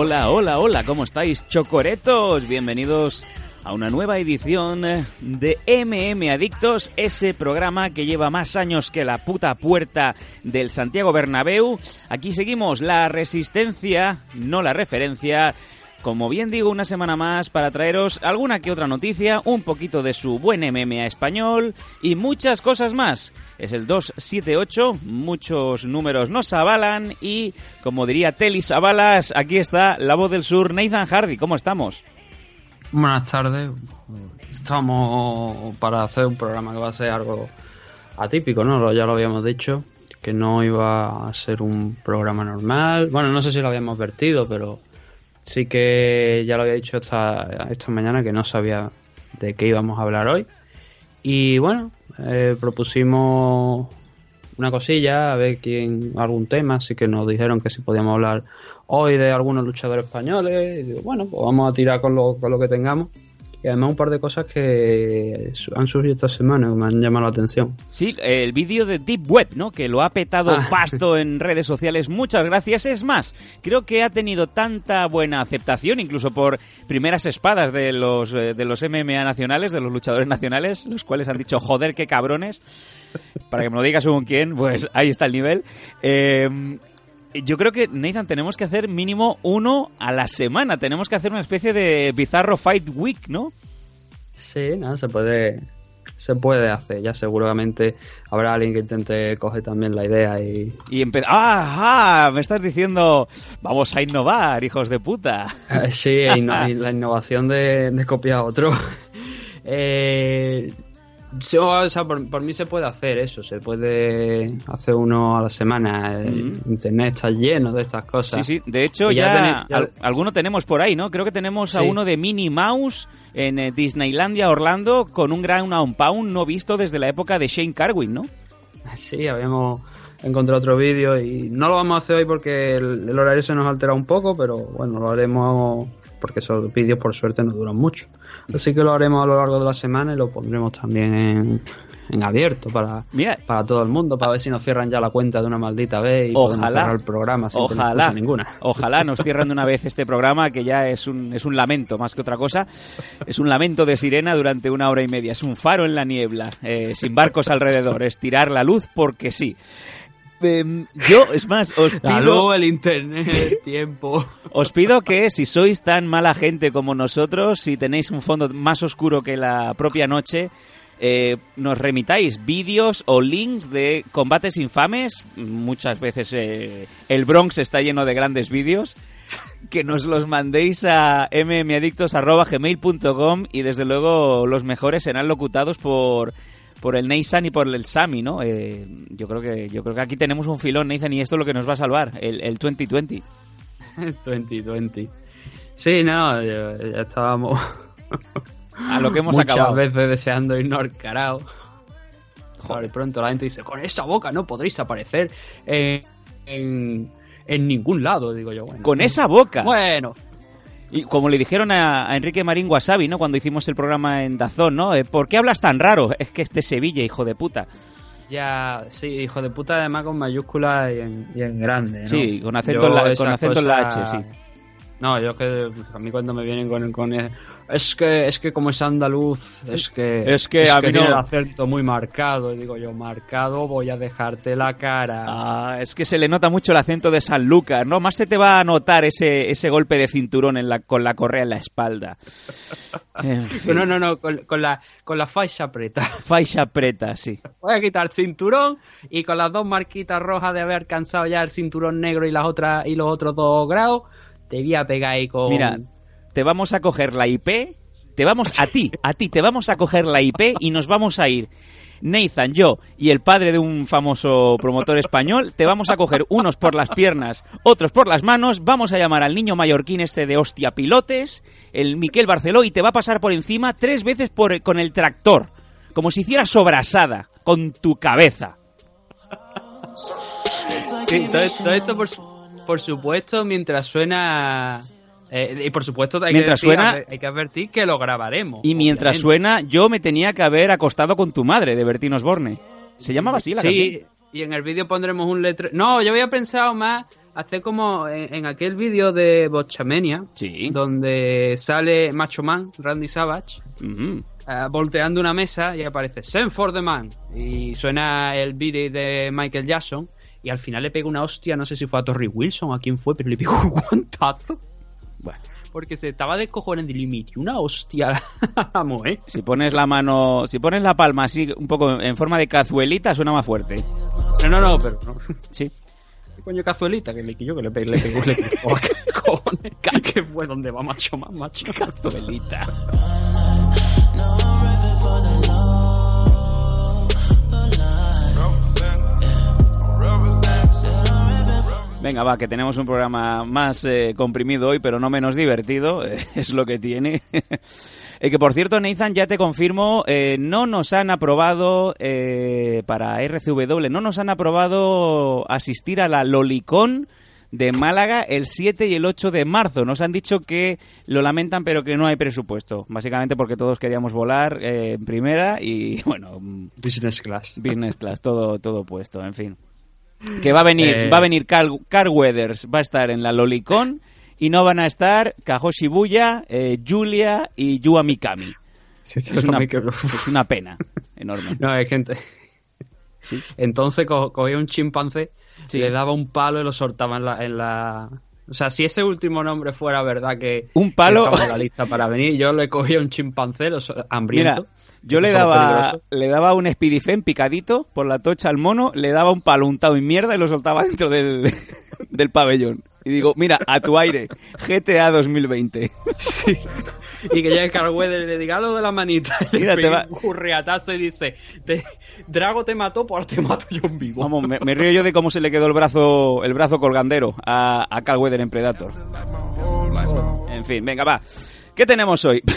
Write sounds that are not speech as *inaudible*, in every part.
Hola, hola, hola, ¿cómo estáis, chocoretos? Bienvenidos a una nueva edición de MM Adictos, ese programa que lleva más años que la puta puerta del Santiago Bernabéu. Aquí seguimos la resistencia, no la referencia. Como bien digo, una semana más para traeros alguna que otra noticia, un poquito de su buen MMA español y muchas cosas más. Es el 278, muchos números nos avalan y, como diría Telis Avalas, aquí está la voz del sur, Nathan Hardy, ¿cómo estamos? Buenas tardes. Estamos para hacer un programa que va a ser algo atípico, ¿no? Ya lo habíamos dicho, que no iba a ser un programa normal. Bueno, no sé si lo habíamos vertido, pero sí que ya lo había dicho esta, esta mañana que no sabía de qué íbamos a hablar hoy. Y bueno, eh, propusimos una cosilla, a ver quién, algún tema, así que nos dijeron que si podíamos hablar hoy de algunos luchadores españoles. Y digo, bueno, pues vamos a tirar con lo, con lo que tengamos. Y además un par de cosas que han surgido esta semana que me han llamado la atención. Sí, el vídeo de Deep Web, ¿no? Que lo ha petado Ah. pasto en redes sociales. Muchas gracias. Es más, creo que ha tenido tanta buena aceptación, incluso por primeras espadas de los, eh, de los MMA nacionales, de los luchadores nacionales, los cuales han dicho, joder, qué cabrones. Para que me lo diga según quién, pues ahí está el nivel. Eh, yo creo que, Nathan, tenemos que hacer mínimo uno a la semana. Tenemos que hacer una especie de bizarro Fight Week, ¿no? Sí, nada, se puede, se puede hacer. Ya seguramente habrá alguien que intente coger también la idea y, Y empezar... ¡Ah! Me estás diciendo, vamos a innovar, hijos de puta. Eh, *laughs* Sí, e *laughs* y la innovación de, de copiar a otro. Eh, *laughs* sí, o sea, por, por mí se puede hacer eso, se puede hacer uno a la semana. El Internet está lleno de estas cosas. Sí, sí, de hecho ya, ya tenéis- ya- al- alguno tenemos por ahí, ¿no? Creo que tenemos a uno de Minnie Mouse en eh, Disneylandia Orlando con un gran un pound no visto desde la época de Shane Carwin, ¿no? Sí, habíamos encontrado otro vídeo y no lo vamos a hacer hoy porque el, el horario se nos ha alterado un poco, pero bueno, lo haremos porque esos vídeos por suerte no duran mucho. Así que lo haremos a lo largo de la semana y lo pondremos también en, en abierto para, Mira, para todo el mundo, para ver si nos cierran ya la cuenta de una maldita vez y podemos Ojalá. cerrar el programa sin Ojalá, ninguna. ojalá nos cierren de una vez este programa que ya es un, es un lamento más que otra cosa. Es un lamento de sirena durante una hora y media. Es un faro en la niebla, eh, sin barcos alrededor. Es tirar la luz porque sí. Em, yo, es más, os La pido... luz, el internet, el tiempo. Os pido que si sois tan mala gente como nosotros, si tenéis un fondo más oscuro que la propia noche, eh, nos remitáis vídeos o links de combates infames. Muchas veces eh, el Bronx está lleno de grandes vídeos. Que nos los mandéis a mmadictos.gmail.com y desde luego los mejores serán locutados por por el Nathan y por el Sami, ¿no? Eh, yo creo que yo creo que aquí tenemos un filón, Nathan, y esto es lo que nos va a salvar, el, el 2020. 2020. *laughs* Sí, no, ya, ya estábamos A lo que hemos muchas acabado. veces deseando irnos al carao. Joder, pronto la gente dice, con esa boca no podréis aparecer en, en, en ningún lado, digo yo. Bueno, Con esa boca. Bueno, Y como le dijeron a, a Enrique Marín Wasabi, ¿no? Cuando hicimos el programa en Dazón, ¿no? Eh, ¿Por qué hablas tan raro? Es que este Sevilla, hijo de puta. ya, sí, hijo de puta, además con mayúsculas y en, y en grande. ¿no? Sí, con acento, Yo en la, esas con acento en la H, sí. No, yo es que a mí cuando me vienen con, con el- es que es que como es andaluz, es que Es que a mí tiene no- el acento muy marcado, y digo yo, marcado, voy a dejarte la cara. Ah, es que se le nota mucho el acento de San Lucas, ¿no? Más se te va a notar ese, ese golpe de cinturón en la, con la correa en la espalda. *laughs* En fin. No, no, no, con, con la con la faixa preta. Faixa preta, sí. Voy a quitar el cinturón y con las dos marquitas rojas de haber alcanzado ya el cinturón negro y las otras y los otros dos grados, te voy a pegar ahí con Mira, te vamos a coger la IP, te vamos a ti, a ti, te vamos a coger la IP y nos vamos a ir Nathan, yo y el padre de un famoso promotor español, te vamos a coger unos por las piernas, otros por las manos, vamos a llamar al niño mallorquín este de hostia pilotes, el Miquel Barceló, y te va a pasar por encima tres veces por, con el tractor, como si hiciera sobrasada, con tu cabeza. Sí, todo, esto- todo esto, por, por supuesto, mientras suena... eh, y por supuesto, hay, Mientras que decir, suena- hay que advertir que lo grabaremos. Y mientras obviamente. suena, yo me tenía que haber acostado con tu madre, de Bertín Osborne. ¿Se llamaba así la Sí, canción? y en el vídeo pondremos un letrero. No, yo había pensado más hacer como en, en aquel vídeo de Bochamania, Sí. donde sale Macho Man, Randy Savage, eh, volteando una mesa y aparece Send for the Man. Y suena el beat de Michael Jackson. Y al final le pega una hostia, no sé si fue a Torrey Wilson o a quién fue, pero le pegó un guantazo. Bueno, Porque se estaba descojonando y le metió una hostia *laughs* la mujer. si pones la mano, si pones la palma así un poco en forma de cazuelita, suena más fuerte. No, no, no, pero no. Sí. ¿Qué coño cazuelita? Que le yo que le pegué, le pegó, le pegó. ¿Qué *laughs* cojones? ¿Qué fue? ¿Dónde va macho más macho? Cazuelita. Venga, va, que tenemos un programa más eh, comprimido hoy, pero no menos divertido. *laughs* eh, es lo que tiene. *laughs* Eh, que por cierto, Nathan, ya te confirmo, eh, no nos han aprobado eh, para RCW, no nos han aprobado asistir a la Lolicón de Málaga el 7 y el 8 de marzo. Nos han dicho que lo lamentan, pero que no hay presupuesto. Básicamente porque todos queríamos volar en primera y, *laughs* bueno, Business class. business class, todo, todo puesto, en fin. Que va a venir, Eh. va a venir Carl, Carl Weathers, va a estar en la Lolicón y no van a estar Kahoshi Buya, eh, Julia y Yua Mikami. Es una, es una pena enorme. No, es Sí. *laughs* entonces co- cogía un chimpancé, Sí. le daba un palo y lo soltaba en la, en la... O sea, si ese último nombre fuera verdad que... Un palo- en la lista para venir, yo le cogía un chimpancé hambriento. Mira, yo le daba, le daba un Speedifen picadito por la tocha al mono, le daba un palo untado en mierda y lo soltaba *laughs* dentro del, del pabellón. Y digo, mira, a tu aire, GTA 2020. Sí. Y que llegue Carl Weather y le diga lo de la manita. Y le Mira, te pegue va- un curriatazo y dice: te- Drago te mató, pues te mato yo en vivo. Vamos, me, me río yo de cómo se le quedó el brazo, el brazo colgandero a, a Carl Weather en Predator. En fin, venga, va. ¿Qué tenemos hoy? *laughs*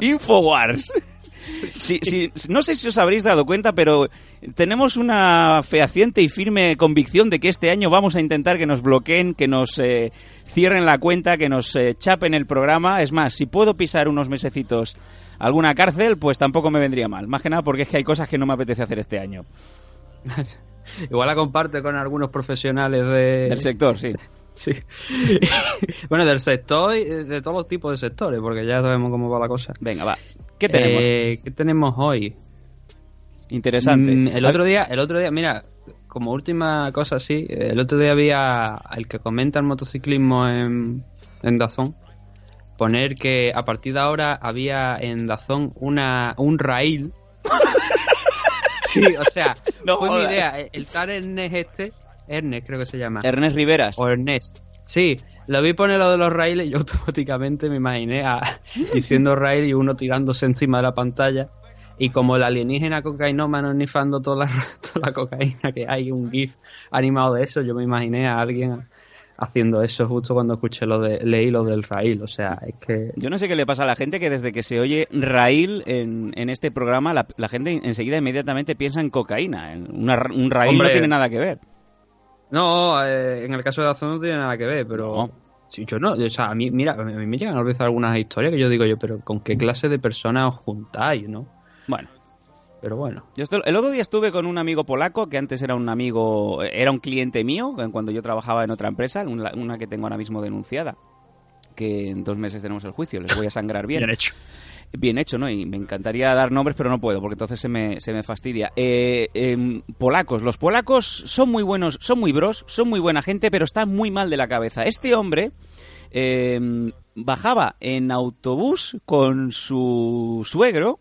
Infowars. Sí, sí, no sé si os habréis dado cuenta, pero tenemos una fehaciente y firme convicción de que este año vamos a intentar que nos bloqueen, que nos eh, cierren la cuenta, que nos eh, chapen el programa. Es más, si puedo pisar unos mesecitos alguna cárcel, pues tampoco me vendría mal. Más que nada porque es que hay cosas que no me apetece hacer este año. *laughs* Igual la comparte con algunos profesionales de... Del sector, sí. *laughs* Sí. *laughs* bueno, del sector y de todos los tipos de sectores, porque ya sabemos cómo va la cosa. Venga, va. ¿Qué tenemos? Eh, ¿Qué tenemos hoy? Interesante. Mm, el otro día, el otro día, mira, como última cosa así, el otro día había el que comenta el motociclismo en, en Dazón, poner que a partir de ahora había en Dazón una, un rail. *laughs* sí, o sea, No fue mi idea. El, el tal Ernest este, Ernest creo que se llama. Ernest Riveras. O Ernest. Sí, lo vi poner lo de los raíles y yo *laughs* automáticamente me imaginé a, diciendo rail y uno tirándose encima de la pantalla. Y como el alienígena cocainómano nifando toda la, *laughs* toda la cocaína que hay, un GIF animado de eso, yo me imaginé a alguien haciendo eso justo cuando escuché lo de, leí lo del rail. O sea, es que Yo no sé qué le pasa a la gente que desde que se oye raíl en, en este programa, la, la gente enseguida inmediatamente piensa en cocaína. En una ra- un raíl Hombre. no tiene nada que ver. No, eh, en el caso de Dazón no tiene nada que ver, pero... No. Sí, yo no, o sea, a mí, mira, a mí me llegan a olvidar algunas historias que yo digo yo, pero ¿con qué clase de personas os juntáis, no? Bueno, Pero bueno. yo esto- el otro día estuve con un amigo polaco que antes era un amigo, era un cliente mío cuando yo trabajaba en otra empresa, una, una que tengo ahora mismo denunciada. Que en dos meses tenemos el juicio, les voy a sangrar bien. Bien hecho. Bien hecho, ¿no? Y me encantaría dar nombres, pero no puedo, porque entonces se me, se me fastidia. Eh, em, polacos. Los polacos son muy buenos, son muy bros, son muy buena gente, pero están muy mal de la cabeza. Este hombre em, bajaba en autobús con su suegro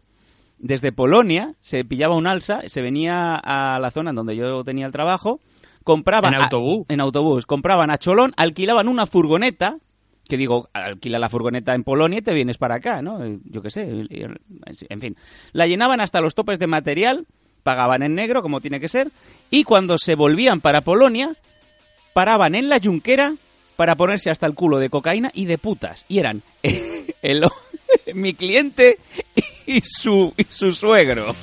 desde Polonia, se pillaba un alza, se venía a la zona en donde yo tenía el trabajo, compraban... ¿En autobús? en autobús. Compraban a Cholón, alquilaban una furgoneta que digo, alquila la furgoneta en Polonia y te vienes para acá, ¿no? Yo qué sé, en fin. La llenaban hasta los topes de material, pagaban en negro, como tiene que ser, y cuando se volvían para Polonia, paraban en la yunquera para ponerse hasta el culo de cocaína y de putas. Y eran *laughs* el, *laughs* mi cliente y su, y su suegro.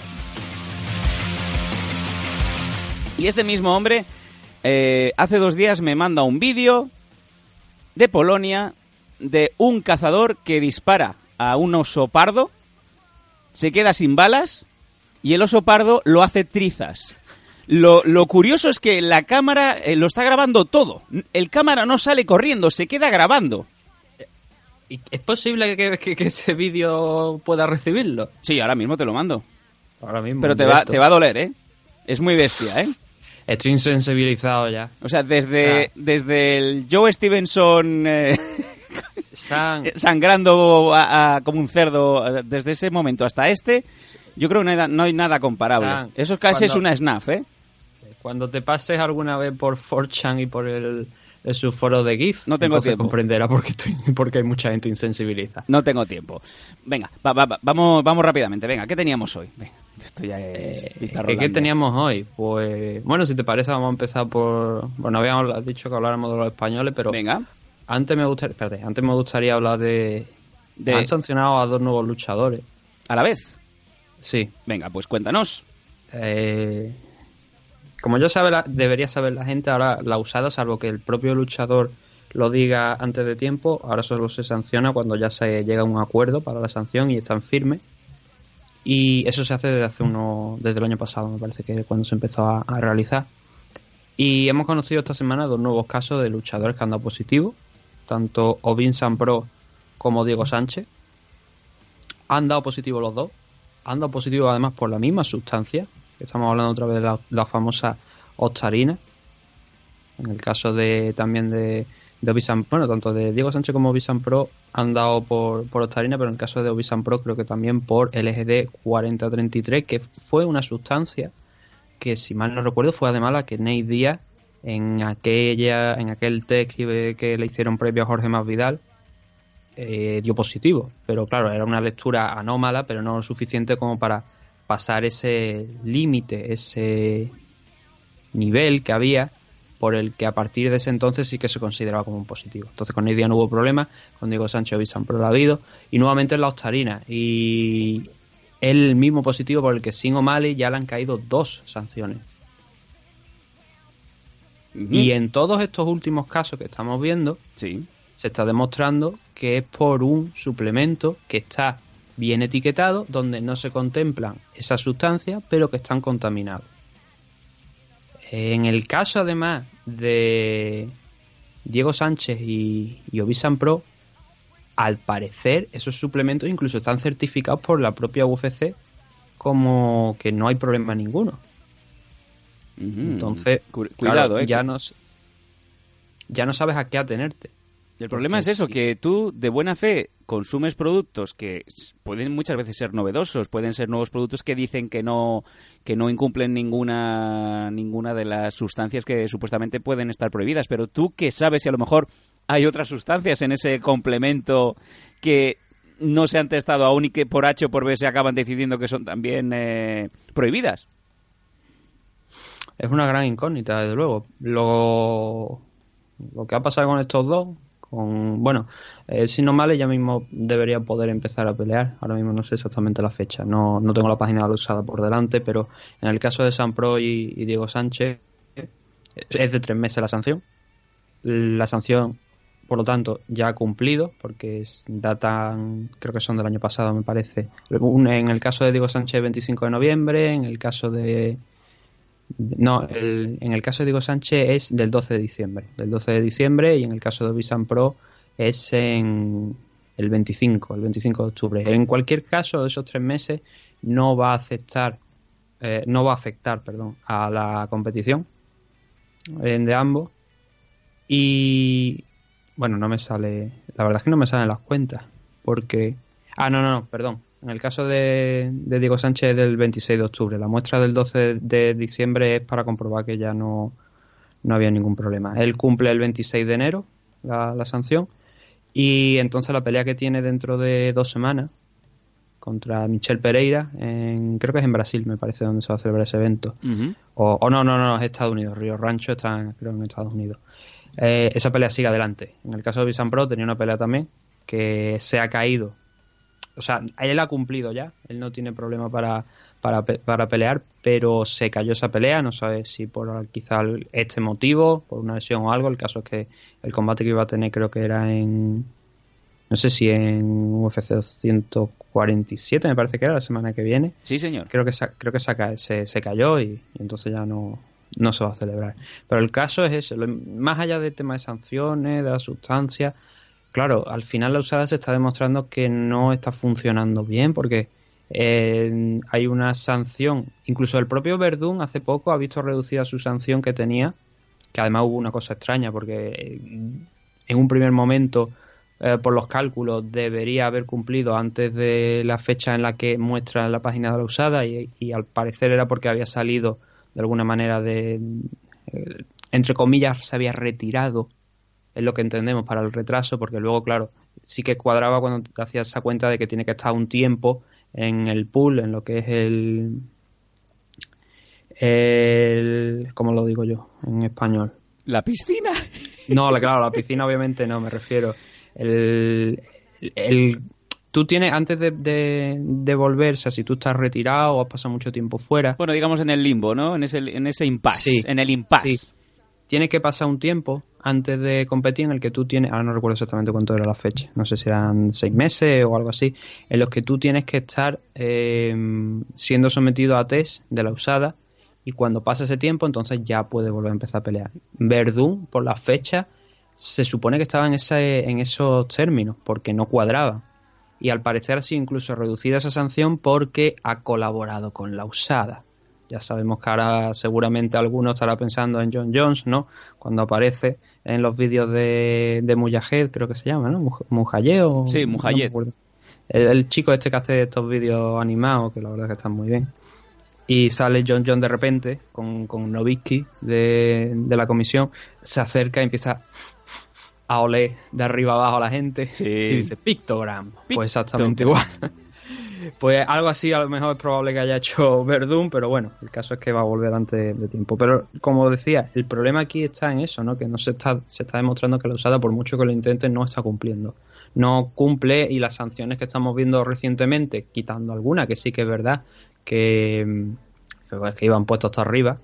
Y este mismo hombre eh, hace dos días me manda un vídeo de Polonia de un cazador que dispara a un oso pardo, se queda sin balas y el oso pardo lo hace trizas. Lo, curioso es que la cámara eh, lo está grabando todo. El cámara no sale corriendo, se queda grabando. ¿Es posible que, ese vídeo pueda recibirlo? Sí, ahora mismo te lo mando. Ahora mismo. Pero te va, te va a doler, ¿eh? Es muy bestia, ¿eh? Estoy insensibilizado ya. O sea, desde, desde el Joe Stevenson eh, *laughs* sangrando como un cerdo, desde ese momento hasta este, yo creo que no hay, nada comparable. Eso casi es una snaf, ¿eh? Cuando te pases alguna vez por 4chan y por el, su foro de GIF, no tengo tiempo. comprenderá porque, estoy, *laughs* porque hay mucha gente insensibiliza. No tengo tiempo. Venga, vamos, vamos rápidamente. Venga, ¿qué teníamos hoy? Esto ya es eh, ¿Qué teníamos hoy? Pues, bueno, si te parece, vamos a empezar por... Bueno, habíamos dicho que habláramos de los españoles, pero... Venga. Antes me gustaría, espérate, antes me gustaría hablar de... de... Han sancionado a dos nuevos luchadores. ¿A la vez? Sí. Venga, pues cuéntanos. Eh, como ya sabe, debería saber la gente, ahora la usada, salvo que el propio luchador lo diga antes de tiempo, ahora solo se sanciona cuando ya se llega a un acuerdo para la sanción y están firmes. Y eso se hace desde hace uno, desde el año pasado, me parece que cuando se empezó a, realizar. Y hemos conocido esta semana dos nuevos casos de luchadores que han dado positivo, tanto Ovin Pro como Diego Sánchez. Han dado positivo los dos, han dado positivo además por la misma sustancia, estamos hablando otra vez de la, famosa ostarina. En el caso de también de, de Obisan, bueno, tanto de Diego Sánchez como Obisan Pro han dado por, por Ostarina, pero en el caso de Obisan Pro creo que también por LGD 4033, que fue una sustancia que, si mal no recuerdo, fue además la que Nate Díaz en aquella en aquel test que, le hicieron previo a Jorge Masvidal eh, dio positivo. Pero claro, era una lectura anómala, pero no suficiente como para pasar ese límite, ese nivel que había por el que a partir de ese entonces sí que se consideraba como un positivo. Entonces con Nidia no hubo problema, con Diego Sánchez Visan Pro lo ha habido, y nuevamente en la Ostarina. Y el mismo positivo por el que sin O'Malley ya le han caído dos sanciones. Y en todos estos últimos casos que estamos viendo, sí. se está demostrando que es por un suplemento que está bien etiquetado, donde no se contemplan esas sustancias, pero que están contaminados. En el caso además de Diego Sánchez y, y Obisan Pro, al parecer esos suplementos incluso están certificados por la propia UFC como que no hay problema ninguno. Entonces, cuidado, eh, ya, no, ya no sabes a qué atenerte. El problema es eso, que tú de buena fe consumes productos que pueden muchas veces ser novedosos, pueden ser nuevos productos que dicen que no que no incumplen ninguna ninguna de las sustancias que supuestamente pueden estar prohibidas, pero tú que sabes si a lo mejor hay otras sustancias en ese complemento que no se han testado aún y que por H o por B se acaban decidiendo que son también eh, prohibidas. Es una gran incógnita, desde luego. Lo, lo que ha pasado con estos dos bueno, eh, si no mal ya mismo debería poder empezar a pelear. Ahora mismo no sé exactamente la fecha, no, no tengo la página usada por delante, pero en el caso de San Pro y, Diego Sánchez es de tres meses la sanción. La sanción, por lo tanto, ya ha cumplido, porque datan, creo que son del año pasado, me parece. En el caso de Diego Sánchez, 25 de noviembre, en el caso de no, en el caso de Diego Sánchez es del 12 de diciembre. Del 12 de diciembre y en el caso de Visan Pro es en el 25, el 25 de octubre. En cualquier caso, de esos tres meses no va a aceptar, eh, no va a afectar, perdón, a la competición de ambos. Y bueno, no me sale, la verdad es que no me salen las cuentas, porque, ah, no, no, no, perdón, en el caso de, Diego Sánchez del 26 de octubre. La muestra del 12 de diciembre es para comprobar que ya no, no había ningún problema. Él cumple el 26 de enero la, sanción Y entonces la pelea que tiene dentro de dos semanas contra Michel Pereira, en, creo que es en Brasil, me parece, donde se va a celebrar ese evento. Ujú. O, o no, no, no, es Estados Unidos. Río Rancho está, en- creo, en Estados Unidos. Eh, esa pelea sigue adelante. En el caso de Bisan Pro tenía una pelea también que se ha caído. O sea, él ha cumplido ya. Él no tiene problema para, para, para pelear, pero se cayó esa pelea. No sabe si por quizá este motivo, por una lesión o algo. El caso es que el combate que iba a tener creo que era en... No sé si en UFC 247, me parece que era la semana que viene Sí, señor. creo que, creo que se, se, se cayó y, y entonces ya no, no se va a celebrar. Pero el caso es ese, más allá del tema de sanciones, de la sustancia, claro, al final la usada se está demostrando que no está funcionando bien porque eh, hay una sanción, incluso el propio Verdún hace poco ha visto reducida su sanción que tenía, que además hubo una cosa extraña porque eh, en un primer momento eh, por los cálculos debería haber cumplido antes de la fecha en la que muestra la página de la usada y, al parecer era porque había salido de alguna manera de entre comillas se había retirado es lo que entendemos para el retraso porque luego claro sí que cuadraba cuando te hacías esa cuenta de que tiene que estar un tiempo en el pool en lo que es el el ¿cómo lo digo yo en español? La piscina. *laughs* No, la- claro, la piscina obviamente no, me refiero. El, el- tú tienes, antes de, de, de volver, o sea, si tú estás retirado o has pasado mucho tiempo fuera, Bueno, digamos en el limbo, ¿no? En ese, en ese impasse. Sí. En el impasse. Sí. Tienes que pasar un tiempo antes de competir en el que tú tienes, ahora no recuerdo exactamente cuánto era la fecha, no sé si eran seis meses o algo así, en los que tú tienes que estar eh, siendo sometido a test de la usada y cuando pasa ese tiempo entonces ya puede volver a empezar a pelear. Verdún, por la fecha, se supone que estaba en, en esos términos porque no cuadraba. Y al parecer ha sido incluso reducida esa sanción porque ha colaborado con la usada. Ya sabemos que ahora seguramente alguno estará pensando en John Jones, ¿no? Cuando aparece en los vídeos de, de Mujahid, creo que se llama, ¿no? Muj- Mujayed o... Sí, Mujayed. el, el chico este que hace estos vídeos animados, que la verdad es que están muy bien. Y sale John John de repente con, con Novitsky de, de la comisión, se acerca y empieza a oler de arriba abajo a la gente Sí. y dice Pictogram. Pues exactamente Pictogram. igual. Pues algo así a lo mejor es probable que haya hecho *laughs* Verdún, pero bueno, el caso es que va a volver antes de tiempo. Pero como decía, el problema aquí está en eso, ¿no? Que no se está, se está demostrando que la usada, por mucho que lo intente, no está cumpliendo. No cumple y las sanciones que estamos viendo recientemente, quitando alguna, que sí que es verdad, que, mm, que iban puestos hasta arriba,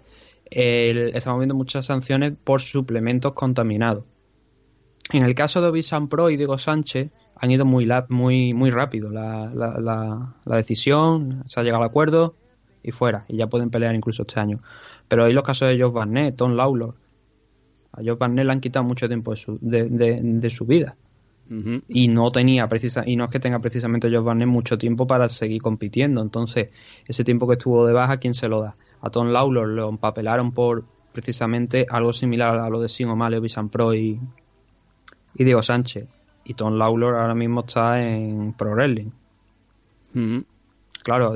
estamos viendo muchas sanciones por suplementos contaminados. En el caso de Obisan Pro y Diego Sánchez han ido muy la- muy muy rápido la, la, la- la decisión, se ha llegado al acuerdo y fuera, y ya pueden pelear incluso este año. Pero hay los casos de Josh Barnett, Tom Lawlor. A Josh Barnett le han quitado mucho tiempo de su, de, de- de su vida y no tenía precisa y no es que tenga precisamente Josh Barnett mucho tiempo para seguir compitiendo entonces ese tiempo que estuvo de baja quién se lo da a Tom Lawlor lo empapelaron por precisamente algo similar a lo de Sin O'Malley, Bisan Pro y, y Diego Sánchez y Tom Lawlor ahora mismo está en Pro Wrestling Ujú. claro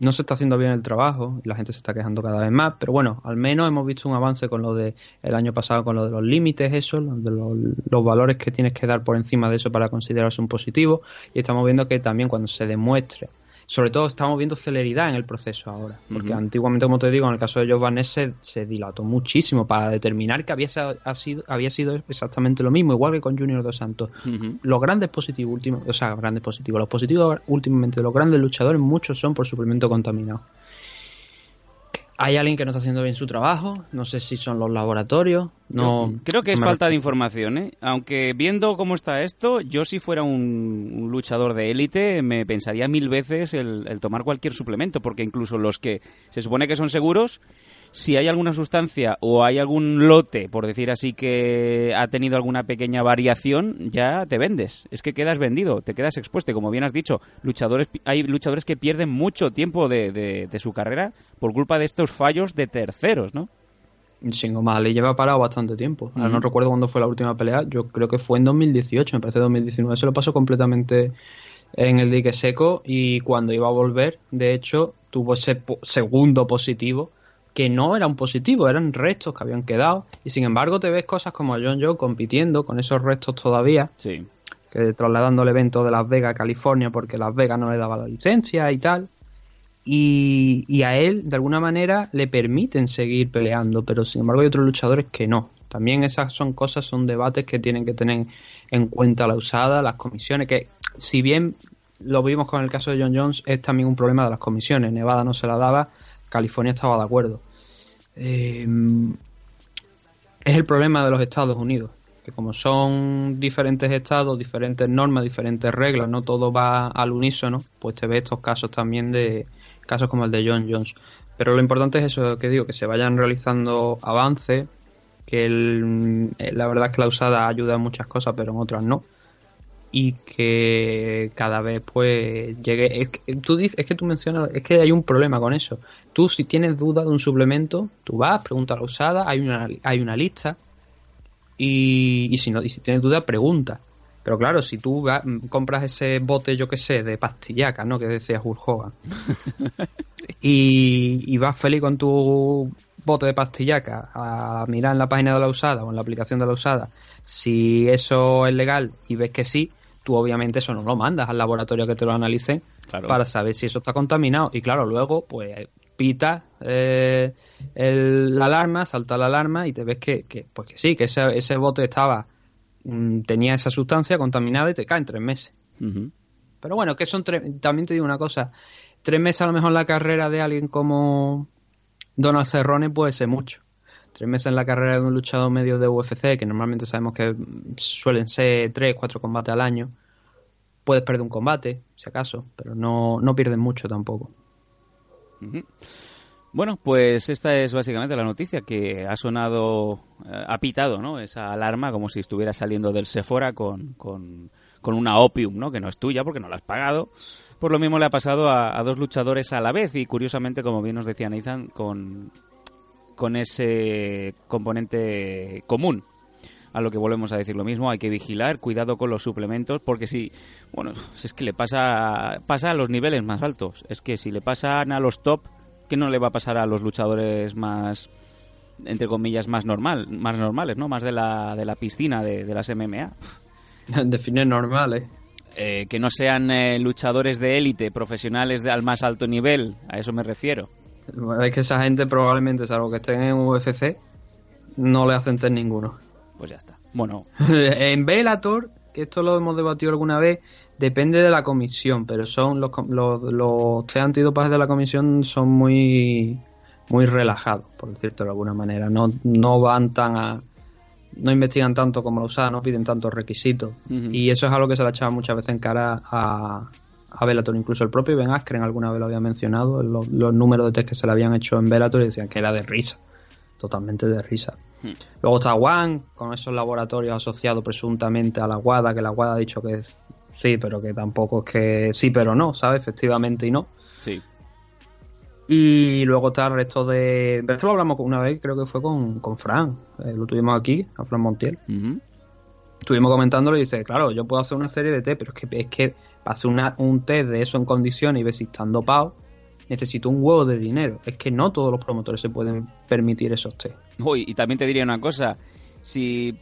no se está haciendo bien el trabajo y la gente se está quejando cada vez más pero bueno al menos hemos visto un avance con lo de el año pasado con lo de los límites eso lo de los, los valores que tienes que dar por encima de eso para considerarse un positivo y estamos viendo que también cuando se demuestre sobre todo estamos viendo celeridad en el proceso ahora porque antiguamente como te digo en el caso de Joe Ness se, se dilató muchísimo para determinar que había, ha sido, había sido exactamente lo mismo igual que con Junior Dos Santos. Los grandes positivos últimos, o sea, grandes positivos, los positivos últimamente de los grandes luchadores, muchos son por suplemento contaminado. Hay alguien que no está haciendo bien su trabajo, no sé si son los laboratorios, no. Creo que es falta de información, ¿eh? Aunque viendo cómo está esto, yo si fuera un, un luchador de élite me pensaría mil veces el, el tomar cualquier suplemento, porque incluso los que se supone que son seguros, si hay alguna sustancia o hay algún lote, por decir así, que ha tenido alguna pequeña variación, ya te vendes. Es que quedas vendido, te quedas expuesto. Como bien has dicho, luchadores, hay luchadores que pierden mucho tiempo de, de- de su carrera por culpa de estos fallos de terceros, ¿no? Sin mal, le lleva parado bastante tiempo. Ahora no recuerdo cuándo fue la última pelea, yo creo que fue en 2018, me parece 2019. Se lo pasó completamente en el dique seco y cuando iba a volver, de hecho, tuvo ese po- segundo positivo que no era un positivo, eran restos que habían quedado. Y sin embargo te ves cosas como John Joe compitiendo con esos restos todavía. Sí. Que trasladando el evento de Las Vegas a California porque Las Vegas no le daba la licencia y tal. Y, y a él, de alguna manera, le permiten seguir peleando, pero sin embargo hay otros luchadores que no. También esas son cosas, son debates que tienen que tener en cuenta la usada, las comisiones, que si bien lo vimos con el caso de John Jones, es también un problema de las comisiones. Nevada no se la daba, California estaba de acuerdo. Eh, es el problema de los Estados Unidos, que como son diferentes estados, diferentes normas, diferentes reglas, no todo va al unísono, pues te ves estos casos también de casos como el de John Jones. Pero lo importante es eso que digo, que se vayan realizando avances, que el, la verdad es que la usada ayuda en muchas cosas, pero en otras no y que cada vez pues llegue es que, tú dices es que tú mencionas es que hay un problema con eso. Tú si tienes duda de un suplemento tú vas pregunta a la usada hay una hay una lista y, y si no y si tienes duda pregunta. Pero claro si tú vas, compras ese bote yo que sé de pastillaca no que decía Hulk Hogan *laughs* y, y vas feliz con tu bote de pastillaca a mirar en la página de la usada o en la aplicación de la usada si eso es legal y ves que sí tú obviamente eso no lo mandas al laboratorio que te lo analicen Claro. para saber si eso está contaminado. Y claro, luego pues pita eh, el- la alarma, salta la alarma y te ves que, que, pues que sí, que ese, ese bote estaba mm, tenía esa sustancia contaminada y te cae en tres meses. Pero bueno, que son tres, también te digo una cosa, tres meses a lo mejor en la carrera de alguien como Donald Cerrone puede ser mucho. Tres meses en la carrera de un luchador medio de UFC, que normalmente sabemos que suelen ser tres, cuatro combates al año. Puedes perder un combate, si acaso, pero no, no pierdes mucho tampoco. Bueno, pues esta es básicamente la noticia que ha sonado, eh, ha pitado, ¿no? Esa alarma como si estuviera saliendo del Sephora con, con, con una opium, ¿no? Que no es tuya porque no la has pagado. Por lo mismo le ha pasado a, a dos luchadores a la vez y curiosamente, como bien nos decía Nathan, con, con ese componente común. A lo que volvemos a decir lo mismo, hay que vigilar, cuidado con los suplementos, porque si, bueno, es que le pasa, pasa a los niveles más altos. Es que si le pasan a los top, ¿qué no le va a pasar a los luchadores más, entre comillas, más normal, más normales, ¿no? Más de la, de la piscina de, de las MMA. *laughs* Definir normal, ¿eh? Eh, que no sean eh, luchadores de élite, profesionales de, al más alto nivel, a eso me refiero. Es que esa gente probablemente, salvo que estén en UFC, no le hacen test ninguno. Pues ya está. Bueno, *laughs* en Bellator, que esto lo hemos debatido alguna vez, depende de la comisión, pero son los, los, los test antidopaje de la comisión son muy muy relajados, por decirlo de alguna manera. No, no van tan a. No investigan tanto como lo usan, no piden tantos requisitos. Y eso es algo que se le echaba muchas veces en cara a, a Bellator. Incluso el propio Ben Askren alguna vez lo había mencionado, los, los números de test que se le habían hecho en Bellator y decían que era de risa. Totalmente de risa. Luego está One, con esos laboratorios asociados presuntamente a la WADA, que la WADA ha dicho que sí, pero que tampoco es que sí, pero no, ¿sabes? Efectivamente y no. sí. Y luego está el resto de... Esto lo hablamos una vez, creo que fue con, con Fran, eh, lo tuvimos aquí, a Fran Montiel. Estuvimos comentándolo y dice, claro, yo puedo hacer una serie de test, pero es que, es que hacer una- un test de eso en condiciones y ver si están dopados, necesito un huevo de dinero. Es que no todos los promotores se pueden permitir esos test. Uy, y también te diría una cosa. Si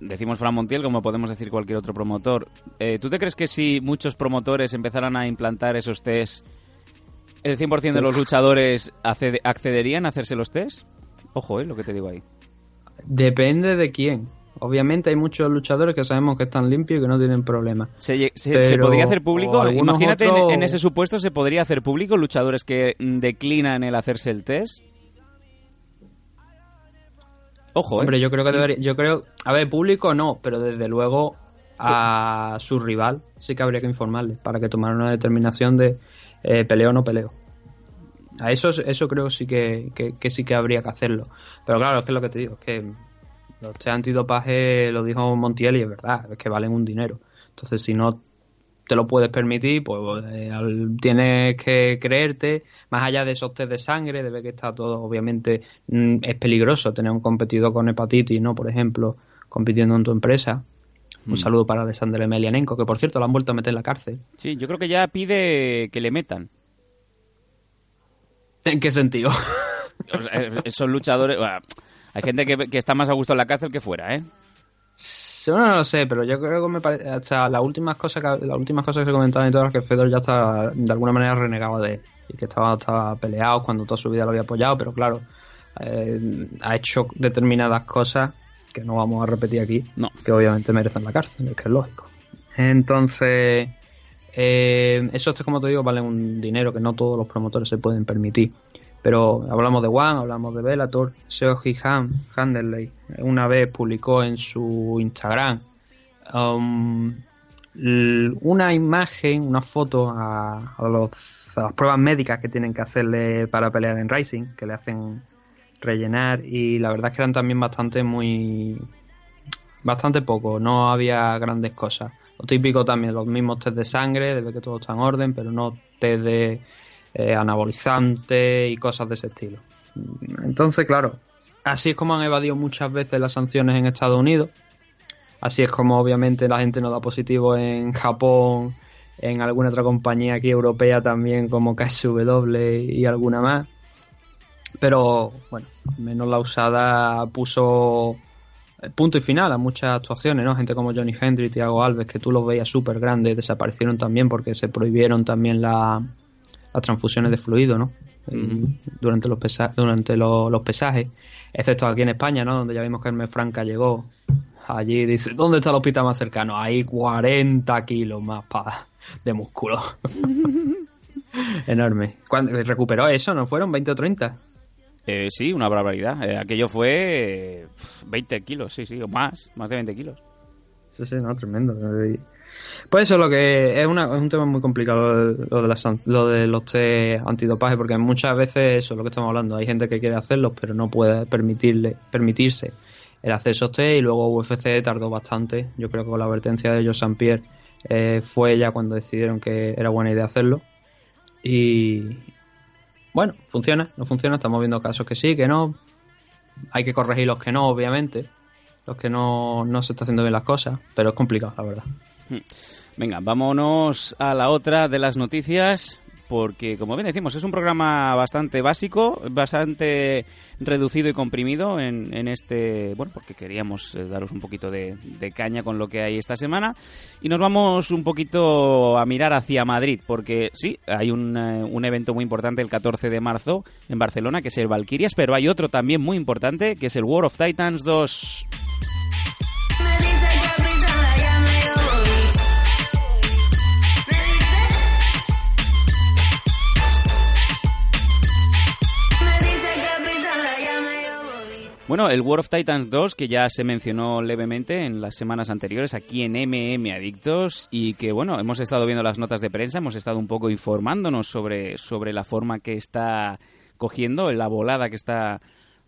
decimos Fran Montiel, como podemos decir cualquier otro promotor, eh, ¿tú te crees que si muchos promotores empezaran a implantar esos test, el 100% de los luchadores accede- accederían a hacerse los test? Ojo, eh, lo que te digo ahí. Depende de quién. Obviamente hay muchos luchadores que sabemos que están limpios y que no tienen problemas. ¿Se, se- podría hacer público? Imagínate en- otros- en, ese supuesto, ¿se podría hacer público luchadores que mm, declinan el hacerse el test? Ojo, eh. Hombre, yo creo que debería, yo creo, a ver, público no, pero desde luego a su rival sí que habría que informarle para que tomara una determinación de eh, peleo o no peleo. A eso, eso creo sí que, que, que sí que habría que hacerlo. Pero claro, es que es lo que te digo, es que los test antidopaje, lo dijo Montiel y es verdad, es que valen un dinero. Entonces, si no te lo puedes permitir, pues eh, tienes que creerte, más allá de esos test de sangre, de ver que está todo, obviamente mm, es peligroso tener un competidor con hepatitis, ¿no? Por ejemplo, compitiendo en tu empresa. Un saludo para Alexander Emelianenko, que por cierto lo han vuelto a meter en la cárcel. Sí, yo creo que ya pide que le metan. ¿En qué sentido? o sea, eh, son luchadores... bueno, *laughs* hay gente que, que está más a gusto en la cárcel que fuera, ¿eh? Yo no lo sé, pero yo creo que me parece. Sea, las últimas cosas que, las últimas cosas que se comentaban y todo es que Fedor ya está de alguna manera renegado de él. Y que estaba, estaba peleado cuando toda su vida lo había apoyado, pero claro, eh, ha hecho determinadas cosas que no vamos a repetir aquí, No. que obviamente merecen la cárcel, es que es lógico. Entonces, eh, eso, como te digo, vale un dinero que no todos los promotores se pueden permitir. Pero hablamos de One, hablamos de Bellator, Seoji Han, Handerley, una vez publicó en su Instagram um, una imagen, una foto a las pruebas médicas que tienen que hacerle para pelear en Rising, que le hacen rellenar y la verdad es que eran también bastante muy bastante poco, no había grandes cosas. Lo típico también, los mismos test de sangre, de ver que todo está en orden, pero no test de eh, anabolizante y cosas de ese estilo. Entonces, claro, así es como han evadido muchas veces las sanciones en Estados Unidos. Así es como obviamente la gente no da positivo en Japón, en alguna otra compañía aquí europea también como KSW y alguna más. Pero bueno, menos la usada puso eh, punto y final a muchas actuaciones, ¿no? Gente como Johnny Hendry, Thiago Alves, que tú los veías súper grandes, desaparecieron también porque se prohibieron también la- las transfusiones de fluido, ¿no? Durante los pesa- durante los pesajes, excepto aquí en España, ¿no? Donde ya vimos que Hermes Franca llegó. Allí dice, ¿dónde está el hospital más cercano? Hay 40 kilos más de músculo. *laughs* Enorme. ¿Cuándo- ¿Recuperó eso? ¿No fueron 20 o 30? Eh, sí, una barbaridad. Eh, aquello fue eh, 20 kilos, sí, sí, o más, más de 20 kilos. Sí, sí, no, tremendo. Pues eso es lo que es, una- es un tema muy complicado lo de, las lo de los test antidopaje, porque muchas veces eso es lo que estamos hablando. Hay gente que quiere hacerlos, pero no puede permitirle, permitirse el hacer esos test y luego UFC tardó bastante. Yo creo que con la advertencia de Joe. Pierre eh, fue ya cuando decidieron que era buena idea hacerlo. Y bueno, funciona, no funciona. Estamos viendo casos que sí, que no. Hay que corregir los que no, obviamente. Los que no, no se está haciendo bien las cosas, pero es complicado, la verdad. Venga, vámonos a la otra de las noticias, porque como bien decimos, es un programa bastante básico, bastante reducido y comprimido en, en este, bueno, porque queríamos eh, daros un poquito de, de caña con lo que hay esta semana. Y nos vamos un poquito a mirar hacia Madrid, porque sí, hay un, eh, un evento muy importante el 14 de marzo en Barcelona, que es el Valkyrias, pero hay otro también muy importante, que es el War of Titans 2. Bueno, el War of Titans 2, que ya se mencionó levemente en las semanas anteriores aquí en MM Adictos y que, bueno, hemos estado viendo las notas de prensa, hemos estado un poco informándonos sobre, sobre la forma que está cogiendo, la volada que está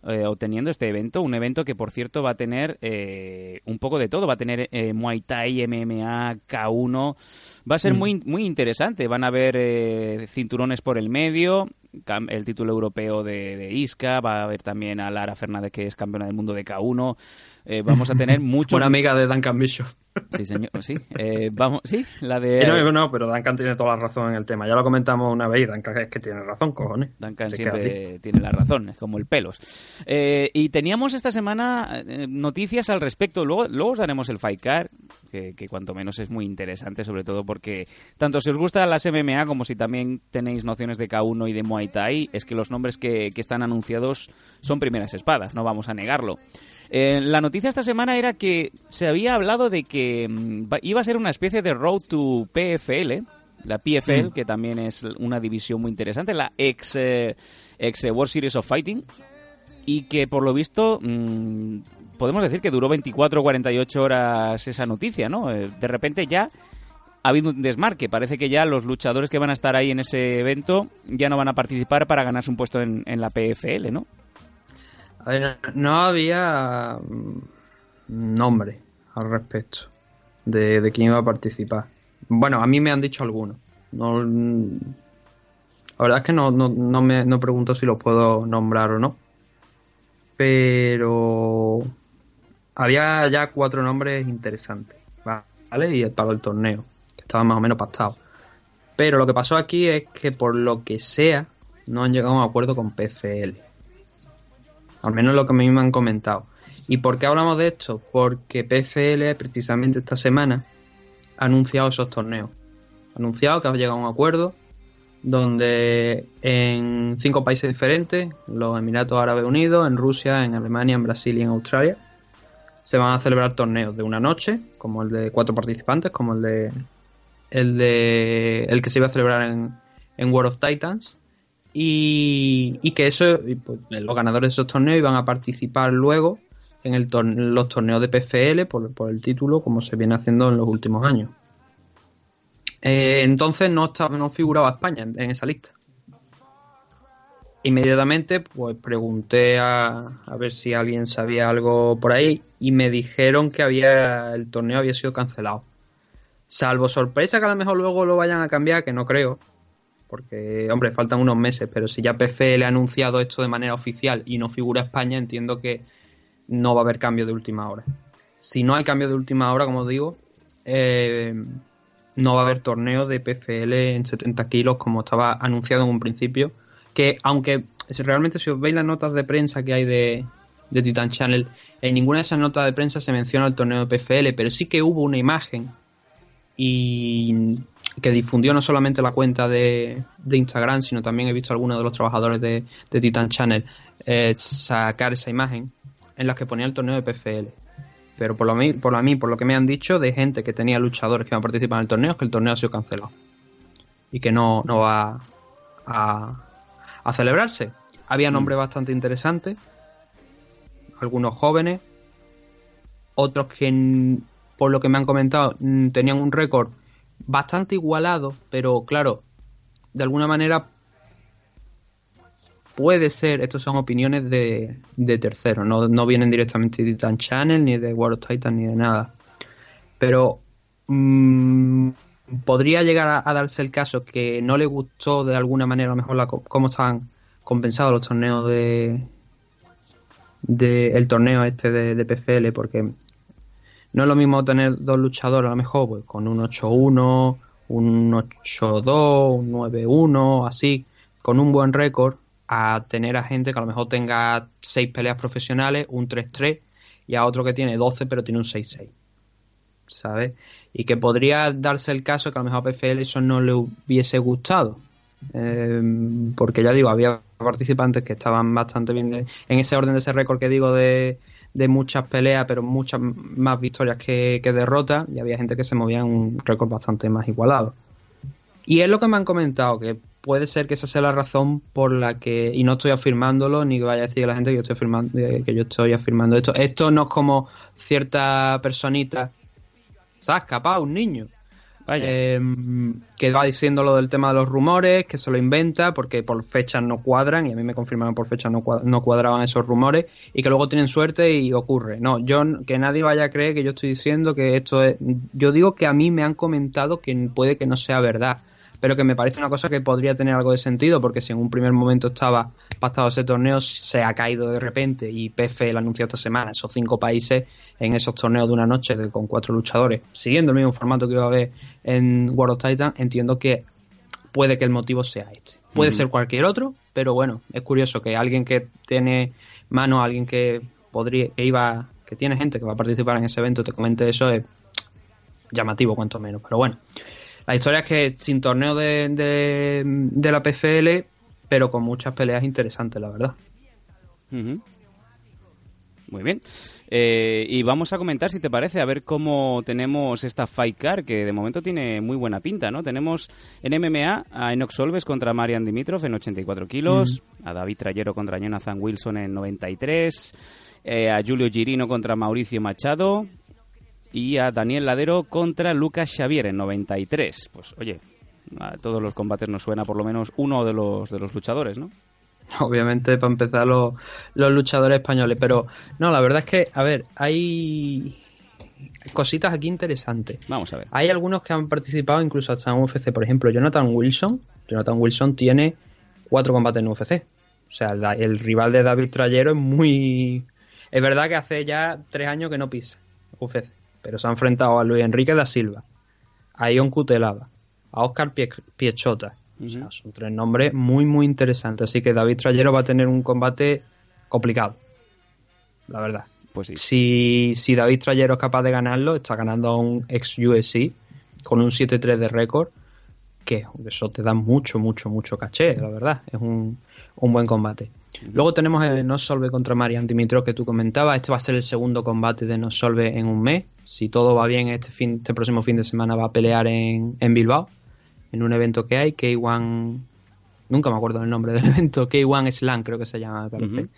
eh, obteniendo este evento. Un evento que, por cierto, va a tener eh, un poco de todo. Va a tener eh, Muay Thai, MMA, K1. Va a ser muy, muy interesante. Van a haber eh, cinturones por el medio, el título europeo de, de Isca, va a haber también a Lara Fernández, que es campeona del mundo de K1. Eh, vamos a tener *laughs* muchos... Buena amiga de Duncan Bishop. Sí, señor, sí. Eh, vamos, sí, la de... Eh, no, no, pero Duncan tiene toda la razón en el tema. Ya lo comentamos una vez y Duncan es que tiene razón, cojones. Duncan Se siempre tiene la razón, es como el pelos. Eh, y teníamos esta semana eh, noticias al respecto. Luego, luego os daremos el Fight Card, que, que cuanto menos es muy interesante, sobre todo porque tanto si os gustan las MMA como si también tenéis nociones de K1 y de Muay Thai, es que los nombres que, que están anunciados son primeras espadas, no vamos a negarlo. Eh, la noticia esta semana era que se había hablado de que mm, iba a ser una especie de road to PFL, la PFL, que también es una división muy interesante, la ex, eh, ex eh, World Series of Fighting, y que por lo visto mm, podemos decir que duró 24 o 48 horas esa noticia, ¿no? De repente ya ha habido un desmarque, parece que ya los luchadores que van a estar ahí en ese evento ya no van a participar para ganarse un puesto en, en la PFL, ¿no? No había mm, nombre al respecto de, de quién iba a participar. Bueno, a mí me han dicho algunos. No, mm, la verdad es que no, no, no me no pregunto si los puedo nombrar o no. Pero había ya cuatro nombres interesantes, ¿vale? Y para el torneo, que estaban más o menos pactados. Pero lo que pasó aquí es que por lo que sea, no han llegado a un acuerdo con PFL. Al menos lo que a mí me han comentado. ¿Y por qué hablamos de esto? Porque PFL precisamente esta semana ha anunciado esos torneos. Ha anunciado que ha llegado a un acuerdo donde en cinco países diferentes, los Emiratos Árabes Unidos, en Rusia, en Alemania, en Brasil y en Australia, se van a celebrar torneos de una noche, como el de cuatro participantes, como el de el de el que se iba a celebrar en, en World of Titans y, que eso pues, los ganadores de esos torneos iban a participar luego en el tor- los torneos de PFL por, el título como se viene haciendo en los últimos años. Eh, entonces no estaba no figuraba España en, en esa lista. Inmediatamente pues pregunté a, a ver si alguien sabía algo por ahí y me dijeron que había el torneo había sido cancelado. Salvo sorpresa que a lo mejor luego lo vayan a cambiar que no creo porque hombre faltan unos meses pero si ya PFL ha anunciado esto de manera oficial y no figura España entiendo que no va a haber cambio de última hora. Si no hay cambio de última hora como digo eh, no va a haber torneo de PFL en 70 kilos como estaba anunciado en un principio que aunque realmente si os veis las notas de prensa que hay de, de Titan Channel, en ninguna de esas notas de prensa se menciona el torneo de PFL, pero sí que hubo una imagen y que difundió no solamente la cuenta de, de Instagram, sino también he visto a algunos de los trabajadores de, de Titan Channel eh, sacar esa imagen en la que ponía el torneo de PFL. Pero por lo, por, lo, mí, por lo que me han dicho de gente que tenía luchadores que iban a participar en el torneo, es que el torneo ha sido cancelado. Y que no, no va a, a celebrarse. Había nombres bastante interesantes, algunos jóvenes, otros que, mm, por lo que me han comentado, mm, tenían un récord bastante igualado, pero claro, de alguna manera puede ser, estos son opiniones de, terceros, no, no vienen directamente de Titan Channel, ni de World of Titan, ni de nada. Pero mm, podría llegar a, darse el caso que no le gustó de alguna manera, a lo mejor, la, cómo estaban compensados los torneos de, de el torneo este de, de PFL, porque no es lo mismo tener dos luchadores, a lo mejor, pues con un 8-1, un 8-2, un 9-1, así, con un buen récord, a tener a gente que a lo mejor tenga 6 peleas profesionales, un 3-3, y a otro que tiene 12 pero tiene un 6-6. ¿Sabes? Y que podría darse el caso que a lo mejor a PFL eso no le hubiese gustado. Eh, porque ya digo, había participantes que estaban bastante bien de- en ese orden de ese récord que digo de, de muchas peleas, pero muchas más victorias que, que derrotas, y había gente que se movía en un récord bastante más igualado. Y es lo que me han comentado, que puede ser que esa sea la razón por la que, y no estoy afirmándolo, ni vaya a decir a la gente que yo estoy afirmando, eh, que yo estoy afirmando esto. Esto no es como cierta personita, se ha escapado un niño. Eh, que va diciendo lo del tema de los rumores, que se lo inventa porque por fechas no cuadran, y a mí me confirmaron por fechas no, cua- no cuadraban esos rumores, y que luego tienen suerte y ocurre. No, yo que nadie vaya a creer que yo estoy diciendo que esto es. Yo digo que a mí me han comentado que puede que no sea verdad, pero que me parece una cosa que podría tener algo de sentido, porque si en un primer momento estaba pactado ese torneo, se ha caído de repente y PFL anunció esta semana esos cinco países en esos torneos de una noche de- con cuatro luchadores, siguiendo el mismo formato que iba a haber en World of Titan, entiendo que puede que el motivo sea este. Puede ser cualquier otro, pero bueno, es curioso que alguien que tiene mano, alguien que podría, que iba, que tiene gente que va a participar en ese evento, te comente eso, es llamativo cuanto menos. Pero bueno, la historia es que sin torneo de, de, de la PFL, pero con muchas peleas interesantes, la verdad. Ujú. Muy bien. Eh, y vamos a comentar, si te parece, a ver cómo tenemos esta Fight Card, que de momento tiene muy buena pinta, ¿no? Tenemos en MMA a Enox Solves contra Marian Dimitrov en 84 kilos, a David Trayero contra Jonathan Wilson en 93, eh, a Julio Girino contra Mauricio Machado y a Daniel Ladero contra Lucas Xavier en 93. Pues oye, a todos los combates nos suena por lo menos uno de los, de los luchadores, ¿no? Obviamente, para empezar, los, los luchadores españoles. Pero no, la verdad es que, a ver, hay cositas aquí interesantes. Vamos a ver. Hay algunos que han participado incluso hasta en UFC. Por ejemplo, Jonathan Wilson. Jonathan Wilson tiene cuatro combates en UFC. O sea, el, el rival de David Trayero es muy... Es verdad que hace ya tres años que no pisa UFC. Pero se ha enfrentado a Luis Enrique da Silva, a Ion Cutelaba, a Oscar Pie- Piechota. O sea, son tres nombres muy, muy interesantes. Así que David Trayero va a tener un combate complicado. la verdad. Pues sí. Si, si David Trayero es capaz de ganarlo, está ganando a un ex UFC con un 7-3 de récord, que eso te da mucho, mucho, mucho caché, la verdad. Es un, un buen combate. Luego tenemos el No Solve contra Marian Dimitrov que tú comentabas. Este va a ser el segundo combate de No Solve en un mes. Si todo va bien, este, fin, este próximo fin de semana va a pelear en, en Bilbao, en un evento que hay, K1. Nunca me acuerdo del nombre del *laughs* evento, K1 Slam creo que se llama, me parece. Ujú.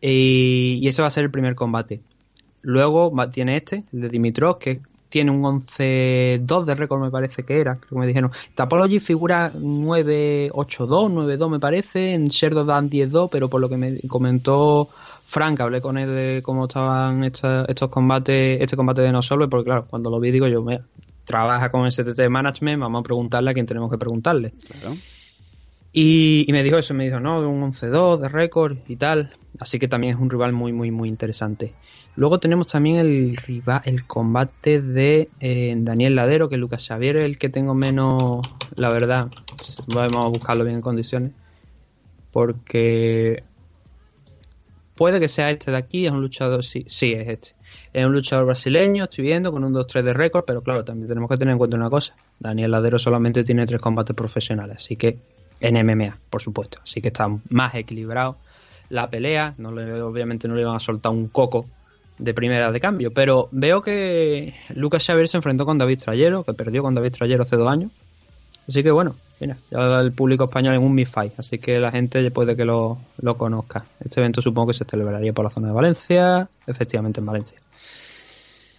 Y, y ese va a ser el primer combate. Luego tiene este, el de Dimitrov, que tiene un 11-2 de récord, me parece que era. Creo que me dijeron. Tapology figura 9-8-2, 9-2 me parece. En Sherdo dan 10-2, pero por lo que me comentó Frank, hablé con él de cómo estaban esta- estos combates, este combate de No Solve, porque claro, cuando lo vi digo yo, mira, trabaja con STT Management, vamos a preguntarle a quien tenemos que preguntarle. Claro. Y, y me dijo eso, me dijo, no, un 11-2 de récord y tal. Así que también es un rival muy, muy, muy interesante. Luego tenemos también el combate de eh, Daniel Ladero, que Lucas Xavier es el que tengo menos, la verdad. Vamos a buscarlo bien en condiciones. Porque puede que sea este de aquí, es un luchador, sí, sí, es este. Es un luchador brasileño, estoy viendo, con un 2-3 de récord, pero claro, también tenemos que tener en cuenta una cosa. Daniel Ladero solamente tiene tres combates profesionales, así que en MMA, por supuesto. Así que está más equilibrado la pelea. No obviamente no le iban a soltar un coco de primera de cambio. Pero veo que Lucas Xavier se enfrentó con David Trayero, que perdió con David Trayero hace dos años. Así que bueno, mira, ya el público español en un Mi Fight, así que la gente puede que lo, lo conozca. Este evento supongo que se celebraría por la zona de Valencia, efectivamente en Valencia.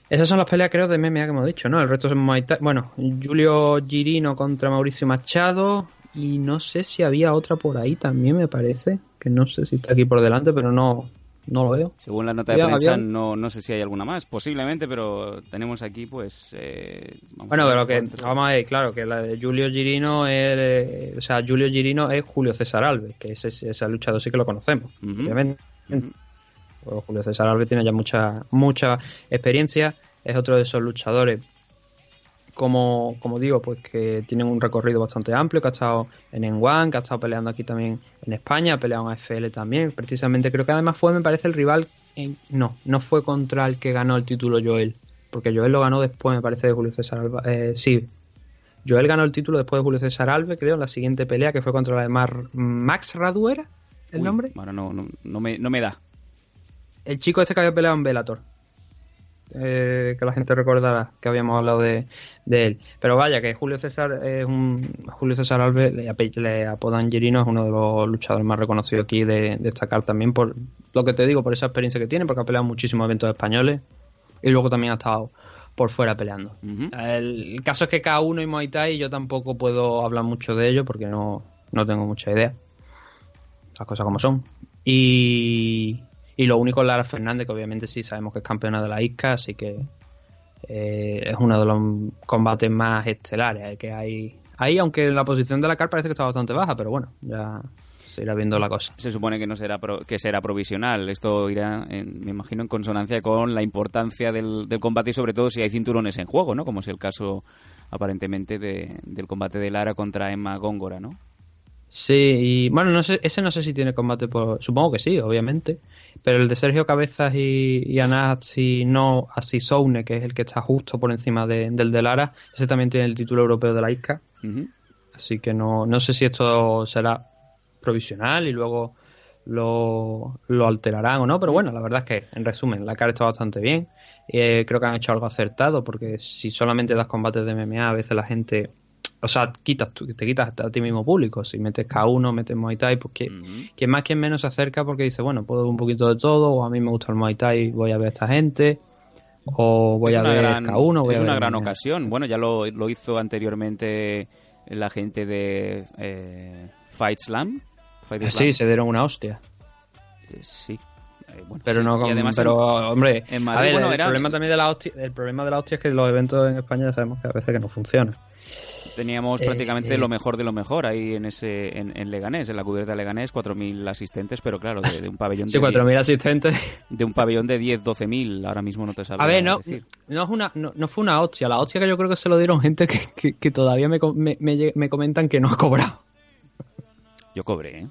Esas son las peleas, creo, de MMA que hemos dicho, ¿no? El resto es Muay Thai. Bueno, Julio Girino contra Mauricio Machado. Y no sé si había otra por ahí también, me parece. Que no sé si está aquí por delante, pero no, no lo veo. Según la nota de Había- prensa, no, no sé si hay alguna más, posiblemente, pero tenemos aquí, pues. eh, vamos Bueno, a ver pero que vamos a ver, claro, que la de Julio Girino es, eh, o sea, Julio Girino es Julio César Alves, que ese, ese luchador sí que lo conocemos, Ujú. obviamente. Pues Julio César Alves tiene ya mucha mucha experiencia, es otro de esos luchadores como, como digo, pues que tienen un recorrido bastante amplio, que ha estado en N1, que ha estado peleando aquí también en España, ha peleado en AFL también, precisamente creo que además fue, me parece, el rival, en- no, no fue contra el que ganó el título Joel, porque Joel lo ganó después, me parece, de Julio César Alves, eh, sí, Joel ganó el título después de Julio César Alves, creo, en la siguiente pelea, que fue contra la de Mar- Max Raduera, el Uy, nombre, Ahora no, no, no me, no me da. el chico este que había peleado en Bellator. Eh, que la gente recordará que habíamos hablado de, de él. Pero vaya, que Julio César es un. Julio César Alves, le, le apodan Girino, es uno de los luchadores más reconocidos aquí de destacar también por lo que te digo, por esa experiencia que tiene, porque ha peleado muchísimos eventos españoles y luego también ha estado por fuera peleando. El, el caso es que K1 y Muay Thai yo tampoco puedo hablar mucho de ello porque no, no tengo mucha idea. Las cosas como son. Y, y lo único es Lara Fernández, que obviamente sí sabemos que es campeona de la ISCA, así que eh, es uno de los combates más estelares que hay ahí, aunque la posición de la CAR parece que está bastante baja, pero bueno, ya se irá viendo la cosa. Se supone que no será pro- que será provisional. Esto irá, en- me imagino, en consonancia con la importancia del, del combate y sobre todo si hay cinturones en juego, ¿no? Como es el caso aparentemente de- del combate de Lara contra Emma Góngora, ¿no? Sí, y bueno, no sé, ese no sé si tiene combate por. Supongo que sí, obviamente. Pero el de Sergio Cabezas y, y Anasi no Asisoune, que es el que está justo por encima de- del de Lara, ese también tiene el título europeo de la ISCA. Así que no, no sé si esto será provisional y luego lo, lo alterarán o no, pero bueno, la verdad es que, en resumen, la cara está bastante bien. Eh, creo que han hecho algo acertado, porque si solamente das combates de MMA, a veces la gente. O sea, quitas, te quitas a ti mismo público. Si metes K1, metes Muay Thai, pues que, quien más, quien menos se acerca porque dice, bueno, puedo ver un poquito de todo, o a mí me gusta el Muay Thai, voy a ver a esta gente, o voy es a ver gran, K1, voy es a ver una gran ocasión. Bueno, ya lo, lo hizo anteriormente la gente de eh, Fight Slam. Fight Slam. Sí, se dieron una hostia. Eh, sí. Eh, bueno, Pero sí. no con, además pero hombre, en a Madrid, ver, bueno, el era- problema también de la hostia, el problema de la hostia es que los eventos en España ya sabemos que a veces que no funcionan. Teníamos Eh, prácticamente eh. lo mejor de lo mejor ahí en ese en, en Leganés, en la cubierta de Leganés, 4.000 asistentes, pero claro, de, de un pabellón Sí, de 4.000 asistentes. de un pabellón de 10, 12.000, ahora mismo no te sabría A ver, no, decir. no es una, no, no fue una hostia. La hostia que yo creo que se lo dieron gente que, que, que todavía me, me, me comentan que no ha cobrado. Yo cobré, ¿eh?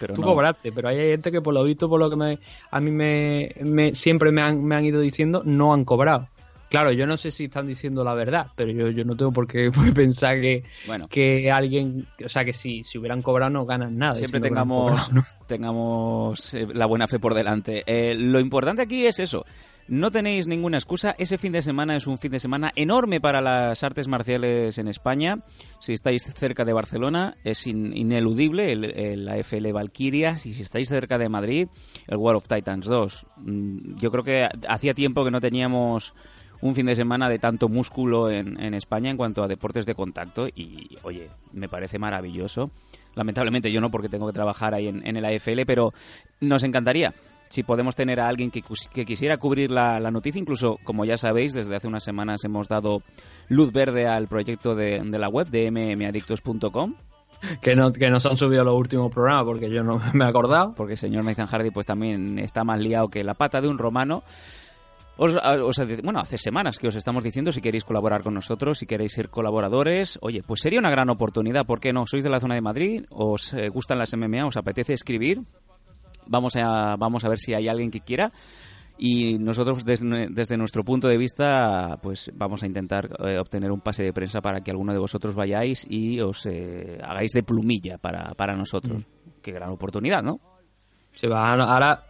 Pero Tú no. cobraste, pero hay gente que por lo visto, por lo que me, a mí me, me- siempre me han, me han ido diciendo, no han cobrado. Claro, yo no sé si están diciendo la verdad, pero yo, yo no tengo por qué *laughs* pensar que, Bueno. que alguien, o sea, que si, si hubieran cobrado no ganan nada. Siempre no tengamos, cobrado, ¿no? *laughs* tengamos eh, la buena fe por delante. Eh, lo importante aquí es eso. No tenéis ninguna excusa. Ese fin de semana es un fin de semana enorme para las artes marciales en España. Si estáis cerca de Barcelona, es in- ineludible el, el AFL Valkyrias. Y si estáis cerca de Madrid, el War of Titans 2. Mm, Yo creo que hacía tiempo que no teníamos un fin de semana de tanto músculo en, en España en cuanto a deportes de contacto y oye, me parece maravilloso. Lamentablemente yo no porque tengo que trabajar ahí en, en el AFL, pero nos encantaría si podemos tener a alguien que, quisiera cubrir la, la noticia, incluso como ya sabéis, desde hace unas semanas hemos dado luz verde al proyecto de, de la web de mmadictos.com, Que no, que no se han subido los últimos programas porque yo no *laughs* me he acordado. porque el señor Nathan Hardy pues también está más liado que la pata de un romano. Os, os- bueno, hace semanas que os estamos diciendo si queréis colaborar con nosotros, si queréis ser colaboradores. Oye, pues sería una gran oportunidad, ¿por qué no? ¿Sois de la zona de Madrid? ¿Os eh, gustan las MMA? ¿Os apetece escribir? Vamos a, vamos a ver si hay alguien que quiera. Y nosotros, desde, desde nuestro punto de vista, pues vamos a intentar eh, obtener un pase de prensa para que alguno de vosotros vayáis y os eh, hagáis de plumilla para, para nosotros. Qué gran oportunidad, ¿no? Se va, ahora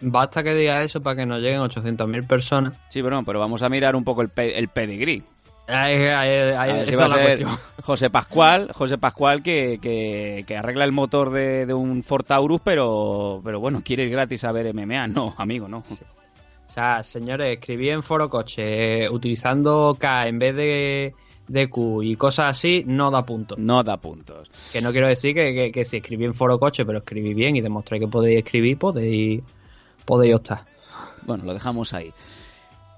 basta que diga eso para que nos lleguen 800.000 personas. Sí, pero, no, pero vamos a mirar un poco el, pe- el pedigrí. Ahí- esa es la cuestión. *laughs* José Pascual, José Pascual que, que, que arregla el motor de, de un Ford Taurus, pero, pero bueno, quiere ir gratis a ver MMA. No, amigo, no. O sea, señores, escribí en Foro Coche eh, utilizando K en vez de, de Q y cosas así, no da puntos. No da puntos. Que no quiero decir que, que, que si escribí en Foro Coche, pero escribí bien y demostré que podéis escribir, podéis, podéis optar. Bueno, lo dejamos ahí.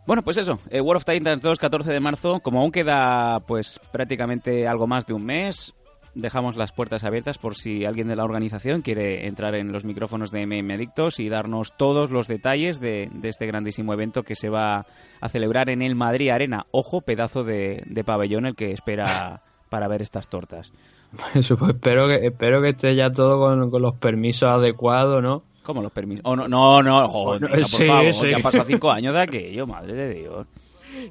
Bueno, pues eso, eh, World of Titans 2, 14 de marzo, como aún queda pues prácticamente algo más de un mes, dejamos las puertas abiertas por si alguien de la organización quiere entrar en los micrófonos de MM Adictos y darnos todos los detalles de, de este grandísimo evento que se va a celebrar en el Madrid Arena. Ojo, pedazo de, de pabellón el que espera para ver estas tortas. *laughs* Eso, pues espero que, espero que esté ya todo con, con los permisos adecuados, ¿no? ¿Cómo los permisos? Oh, no, no, no, joder, por sí, favor, sí. han pasado cinco años de aquello, *laughs* madre de Dios.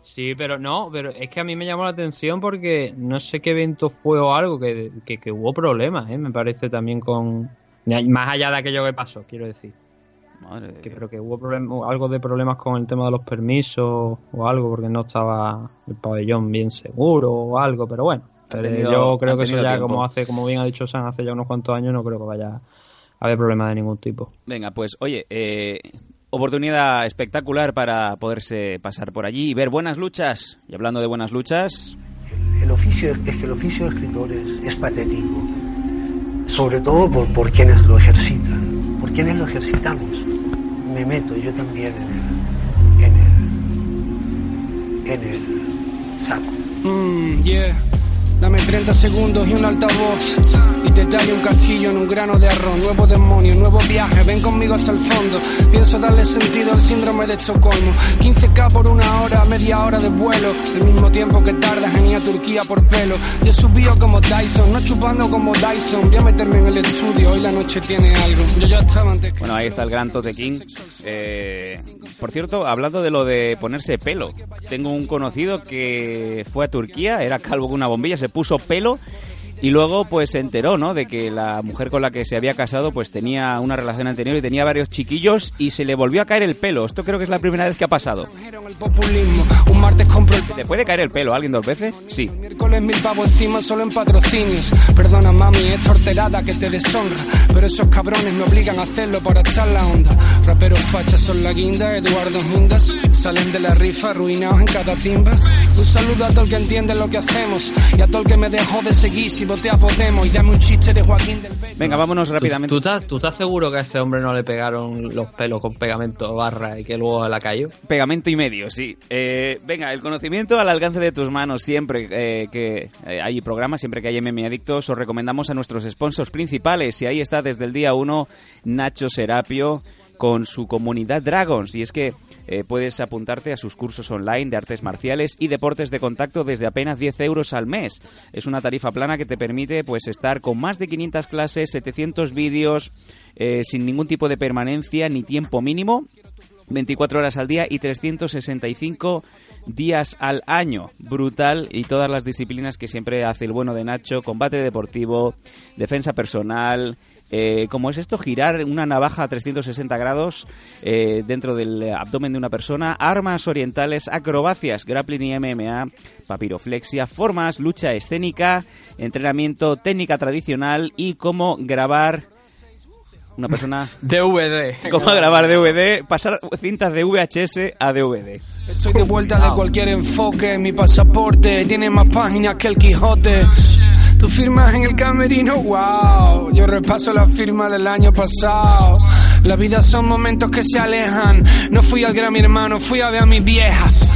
Sí, pero no, pero es que a mí me llamó la atención porque no sé qué evento fue o algo, que, que, que hubo problemas, ¿eh? Me parece también con... Más allá de aquello que pasó, quiero decir. Madre Que, pero que hubo problem- algo de problemas con el tema de los permisos o algo, porque no estaba el pabellón bien seguro o algo, pero bueno. Pero tenido- yo creo que eso ya, tiempo. como hace como bien ha dicho San, hace ya unos cuantos años, no creo que vaya haber problemas de ningún tipo. Venga, pues oye, eh, oportunidad espectacular para poderse pasar por allí y ver buenas luchas. Y hablando de buenas luchas, El oficio, es que el oficio de escritor es, es patético, sobre todo por, por quienes lo ejercitan, por quienes lo ejercitamos. Me meto yo también en el, en el, en el saco. Mm, yeah. Dame 30 segundos y un altavoz y te tallo un castillo en un grano de arroz. Nuevo demonio, nuevo viaje, ven conmigo hasta el fondo. Pienso darle sentido al síndrome de Estocolmo. 15k por una hora, media hora de vuelo. El mismo tiempo que tardas en ir a Turquía por pelo. Yo subió como Dyson, no chupando como Dyson. Voy a meterme en el estudio, hoy la noche tiene algo. Ya estaba antes bueno, ahí está el gran Tote King. Eh, por cierto, hablando de lo de ponerse pelo, tengo un conocido que fue a Turquía, era calvo con una bombilla, se puso pelo y luego pues se enteró, ¿no? De que la mujer con la que se había casado pues tenía una relación anterior y tenía varios chiquillos y se le volvió a caer el pelo. Esto creo que es la primera vez que ha pasado. ¿Te puede caer el pelo a alguien dos veces? Sí. Solo en patrocinios. Perdona mami, es torterada que te deshonra. Pero esos cabrones me obligan a hacerlo para echar la onda. Raperos fachas son la guinda, Eduardo Mindas. Salen de la rifa arruinados en cada timba. Un saludo a todo el que entiende lo que hacemos. Y a todo el que me dejó de seguir voté a Podemos. Y dame un chiste de Joaquín del Beto. Venga, vámonos rápidamente. ¿Tú, tú estás, ¿Tú estás seguro que a ese hombre no le pegaron los pelos con pegamento barra y que luego la cayó? Pegamento y medio, sí. Eh, venga, el conocimiento al alcance de tus manos. Siempre eh, que eh, hay programas, siempre que hay MM Adictos, os recomendamos a nuestros sponsors principales. Y ahí está desde el día 1 Nacho Serapio, con su comunidad Dragons. Y es que eh, puedes apuntarte a sus cursos online de artes marciales y deportes de contacto desde apenas 10 euros al mes. Es una tarifa plana que te permite pues estar con más de 500 clases, 700 vídeos, eh, sin ningún tipo de permanencia ni tiempo mínimo 24 horas al día y 365 días al año. Brutal y todas las disciplinas que siempre hace el bueno de Nacho, combate deportivo, defensa personal. Eh, ¿Cómo es esto? Girar una navaja a 360 grados eh, dentro del abdomen de una persona, armas orientales, acrobacias, grappling y MMA, papiroflexia, formas, lucha escénica, entrenamiento, técnica tradicional y cómo grabar una persona *laughs* DVD. cómo grabar DVD, pasar cintas de VHS a DVD. Estoy de vuelta de cualquier enfoque, mi pasaporte tiene más páginas que el Quijote. Tú firmas en el camerino, wow. Yo repaso la firma del año pasado. La vida son momentos que se alejan. No fui al gran mi hermano, fui a ver a mis viejas.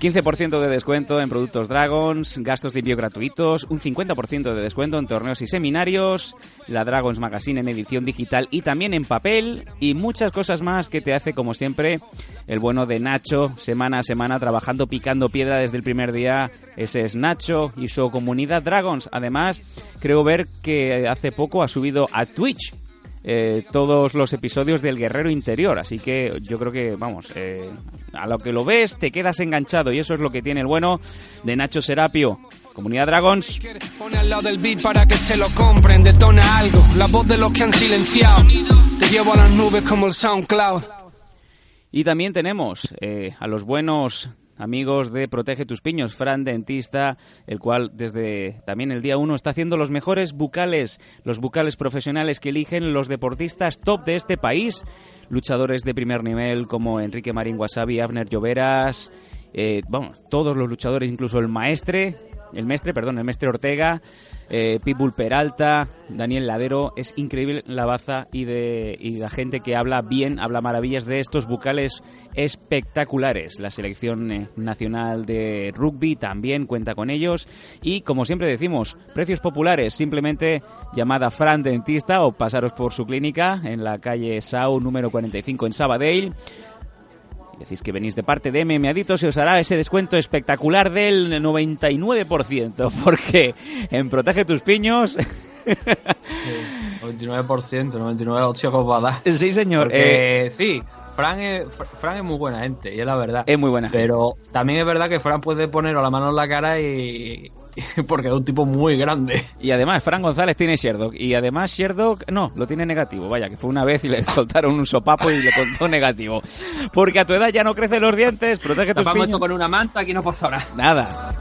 15% de descuento en productos Dragons, gastos de envío gratuitos, un 50% de descuento en torneos y seminarios, la Dragons Magazine en edición digital y también en papel y muchas cosas más que te hace como siempre el bueno de Nacho, semana a semana trabajando picando piedra desde el primer día. Ese es Nacho y su comunidad Dragons. Además, creo ver que hace poco ha subido a Twitch eh, todos los episodios del Guerrero Interior. Así que yo creo que, vamos, eh, a lo que lo ves te quedas enganchado y eso es lo que tiene el bueno de Nacho Serapio. Comunidad Dragons. Pone al lado del beat para que se lo compren. Detona algo, la voz de los que han silenciado. Te llevo a las nubes como el SoundCloud. Y también tenemos eh, a los buenos amigos de Protege tus Piños, Fran Dentista, el cual desde también el día 1 está haciendo los mejores bucales, los bucales profesionales que eligen los deportistas top de este país, luchadores de primer nivel como Enrique Marín Wasabi, Abner Lloveras, eh, todos los luchadores, incluso el maestre, el mestre, perdón, el mestre Ortega, eh, Pitbull Peralta, Daniel Ladero, es increíble la baza y de y la gente que habla bien, habla maravillas de estos bucales espectaculares. La selección eh, nacional de rugby también cuenta con ellos y como siempre decimos, precios populares, simplemente llamada Fran Dentista o pasaros por su clínica en la calle Sau número 45 en Sabadell. Decís que venís de parte de MM Adictos y os hará ese descuento espectacular del 99%, *laughs* porque en Protege tus Piños... 99%, 99%, hostia, ¿cómo va a dar? sí, señor. Porque, eh, sí, Fran es, Fr- Fran es muy buena gente, y es la verdad. es muy buena gente. Pero también es verdad que Fran puede poner la mano en la cara y. *laughs* porque es un tipo muy grande. Y además, Fran González tiene Sherdock. Y además, Sherdock, no, lo tiene negativo. Vaya, que fue una vez y le *laughs* soltaron un sopapo y le contó negativo. Porque a tu edad ya no crecen los dientes, protege tus Tapamos esto con una manta, aquí no pasa nada. Nada.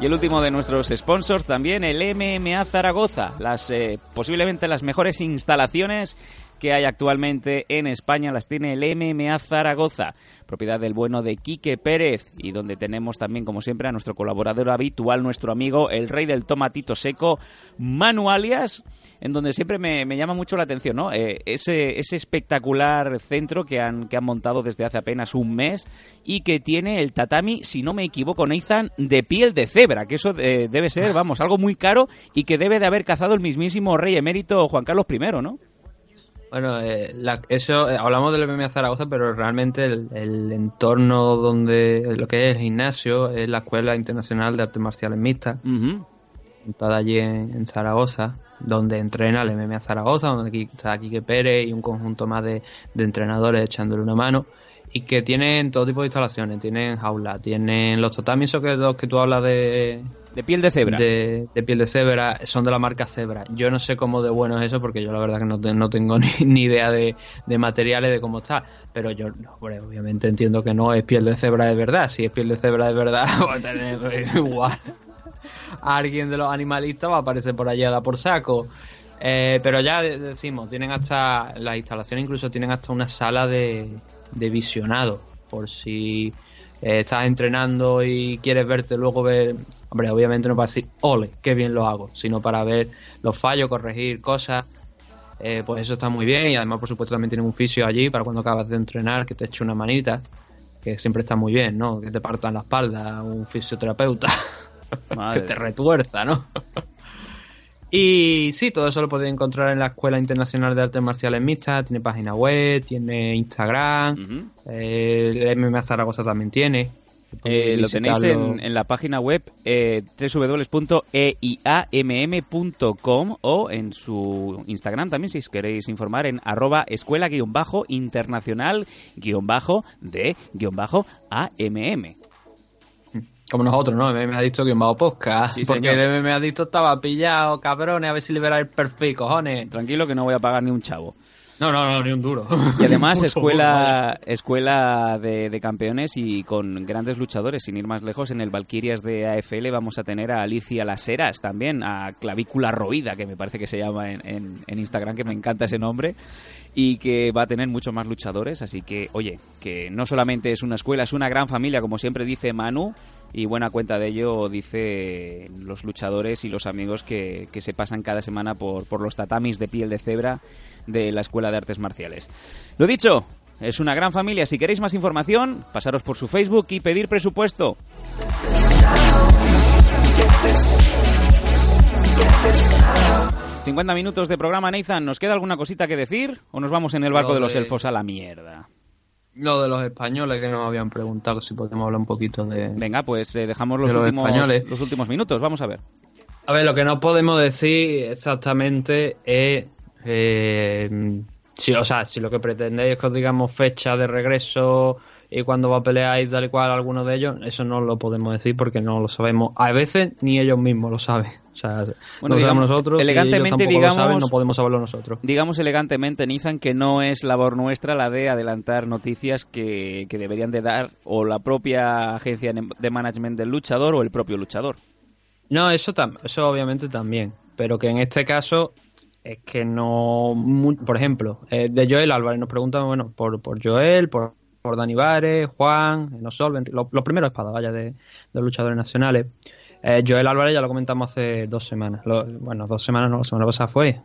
Y el último de nuestros sponsors también, el MMA Zaragoza, las eh, posiblemente las mejores instalaciones que hay actualmente en España las tiene el MMA Zaragoza, propiedad del bueno de Quique Pérez y donde tenemos también como siempre a nuestro colaborador habitual, nuestro amigo el rey del tomatito seco, Manu Alias, en donde siempre me, llama mucho la atención, ¿no? Eh, ese, espectacular centro que han, que han montado desde hace apenas un mes y que tiene el tatami, si no me equivoco, Nathan, de piel de cebra, que eso eh, debe ser, vamos, algo muy caro y que debe de haber cazado el mismísimo rey emérito Juan Carlos I, ¿no? Bueno, eh, la- eso, eh, hablamos del MMA Zaragoza, pero realmente el, el entorno donde lo que es el gimnasio es la Escuela Internacional de Artes Marciales Mixtas, montada allí en, en Zaragoza, donde entrena el MMA Zaragoza, donde aquí está Quique Pérez y un conjunto más de, de entrenadores echándole una mano, y que tienen todo tipo de instalaciones, tienen jaula, tienen los tatamis, que, los que tú hablas de, De piel de cebra. de, piel de cebra son de la marca Zebra. Yo no sé cómo de bueno es eso porque yo la verdad que no, no tengo *laughs* ni, ni idea de, de materiales, de cómo está. Pero yo, no, hombre, obviamente entiendo que no es piel de cebra de verdad. Si es piel de cebra de verdad, va a tener igual. Alguien de los animalistas va a aparecer por allí a dar por saco. Eh, pero ya de- decimos, tienen hasta, las instalaciones incluso tienen hasta una sala de, de visionado. Por si eh, estás entrenando y quieres verte luego ver, hombre, obviamente no para decir, ole, qué bien lo hago, sino para ver los fallos, corregir cosas. Eh, pues eso está muy bien y además por supuesto también tienen un fisio allí para cuando acabas de entrenar que te eche una manita, que siempre está muy bien, ¿no? Que te partan la espalda, un fisioterapeuta *laughs* que te retuerza, ¿no? Y sí, todo eso lo podéis encontrar en la Escuela Internacional de Artes Marciales Mixtas. Tiene página web, tiene Instagram. Ujú. eh, el MMA Zaragoza también tiene. Eh, lo tenéis en, en la página web eh, www.eiamm.com o en su Instagram también si os queréis informar en arroba escuela-internacional-de-amm. Como nosotros, ¿no? MMA Adicto que bajo podcast. Sí, porque señor. el MMA Adicto estaba pillado, cabrones. A ver si libera el perfil, cojones. Tranquilo que no voy a pagar ni un chavo. No, no, no, ni un duro. Y además *laughs* escuela escuela de, de campeones y con grandes luchadores, sin ir más lejos, en el Valkyrias de AFL vamos a tener a Alicia Las Heras también, a Clavícula Roída, que me parece que se llama en, en- en Instagram, que me encanta ese nombre, y que va a tener muchos más luchadores, así que, oye, que no solamente es una escuela, es una gran familia, como siempre dice Manu, y buena cuenta de ello dice los luchadores y los amigos que, que se pasan cada semana por, por los tatamis de piel de cebra de la Escuela de Artes Marciales. Lo dicho, es una gran familia. Si queréis más información, pasaros por su Facebook y pedir presupuesto. ...50 minutos de programa, Nathan. ¿Nos queda alguna cosita que decir? ¿O nos vamos en el barco de los elfos a la mierda? Lo de los españoles que nos habían preguntado si podemos hablar un poquito de... Venga, pues eh, dejamos los De los últimos, españoles. los últimos minutos. Vamos a ver. A ver, lo que no podemos decir exactamente es... eh, si, o sea, si lo que pretendéis es que os digamos fecha de regreso y cuándo va a pelear y tal y cual alguno de ellos, eso no lo podemos decir porque no lo sabemos. A veces ni ellos mismos lo saben. O sea, Bueno, no lo digamos, sabemos nosotros. elegantemente, tampoco lo digamos- saben, no podemos saberlo nosotros. Digamos elegantemente, Nathan, que no es labor nuestra la de adelantar noticias que, que deberían de dar o la propia agencia de management del luchador o el propio luchador. No, eso, tam- eso obviamente también. Pero que en este caso es que no. por ejemplo, eh, de Joel Álvarez nos preguntan, bueno, por, por Joel, por, por Dani Vares, Juan, Enosolven, los los primeros espadas, de, de luchadores nacionales. Eh, Joel Álvarez ya lo comentamos hace dos semanas. Lo- bueno, dos semanas no, la semana pasada fue,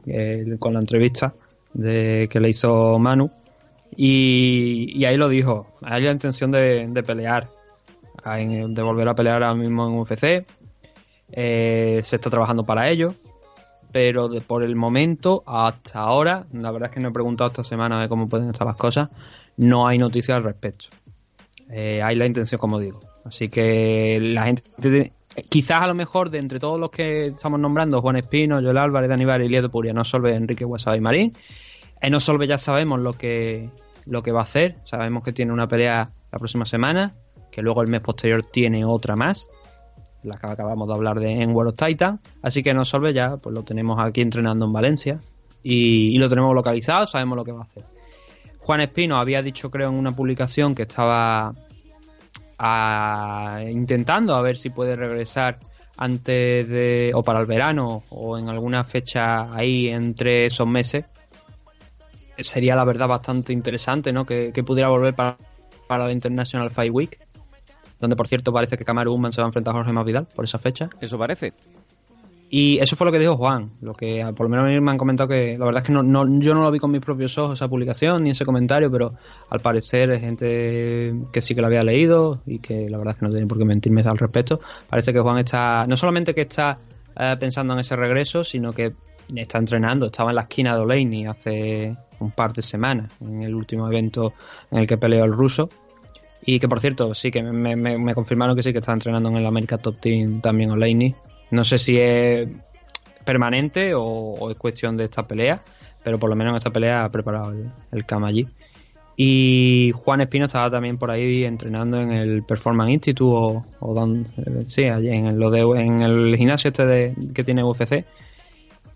con la entrevista de, que le hizo Manu. Y, ahí lo dijo. Hay la intención de, pelear, de volver a pelear ahora mismo en UFC. Eh, se está trabajando para ello. Pero por el momento, hasta ahora, la verdad es que no he preguntado esta semana de cómo pueden estar las cosas, no hay noticias al respecto. Eh, hay la intención, como digo. Así que la gente. Quizás a lo mejor de entre todos los que estamos nombrando, Juan Espino, Joel Álvarez, Dani Bar, Ilieto Puria, no Solve, Enrique Guasaba y Marín. En Solve ya sabemos lo que, lo que va a hacer. Sabemos que tiene una pelea la próxima semana, que luego el mes posterior tiene otra más la que acabamos de hablar de en World of Titan. Así que no Solve ya pues lo tenemos aquí entrenando en Valencia y lo tenemos localizado, sabemos lo que va a hacer. Juan Espino había dicho, creo, en una publicación que estaba ah, intentando a ver si puede regresar antes de o para el verano o en alguna fecha ahí entre esos meses. Sería la verdad bastante interesante, ¿no? Que, que pudiera volver para, para la International Fight Week donde por cierto parece que Kamaru Usman se va a enfrentar a Jorge Masvidal por esa fecha. Eso parece. Y eso fue lo que dijo Juan, lo que ah, por lo menos me han comentado que la verdad es que no, no- yo no lo vi con mis propios ojos esa publicación ni ese comentario, pero al parecer es gente que sí que lo había leído y que la verdad es que no tiene por qué mentirme al respecto. Parece que Juan está, no solamente que está eh, pensando en ese regreso, sino que está entrenando, estaba en la esquina de Oleini hace un par de semanas, en el último evento en el que peleó el ruso. Y que por cierto, sí que me, me- me confirmaron que sí que está entrenando en el America Top Team también Oleini. No sé si es permanente o, es cuestión de esta pelea, pero por lo menos en esta pelea ha preparado el, el allí. Y Juan Espino estaba también por ahí entrenando en el Performance Institute o, o sí, allí en, de, en el gimnasio este de- que tiene UFC.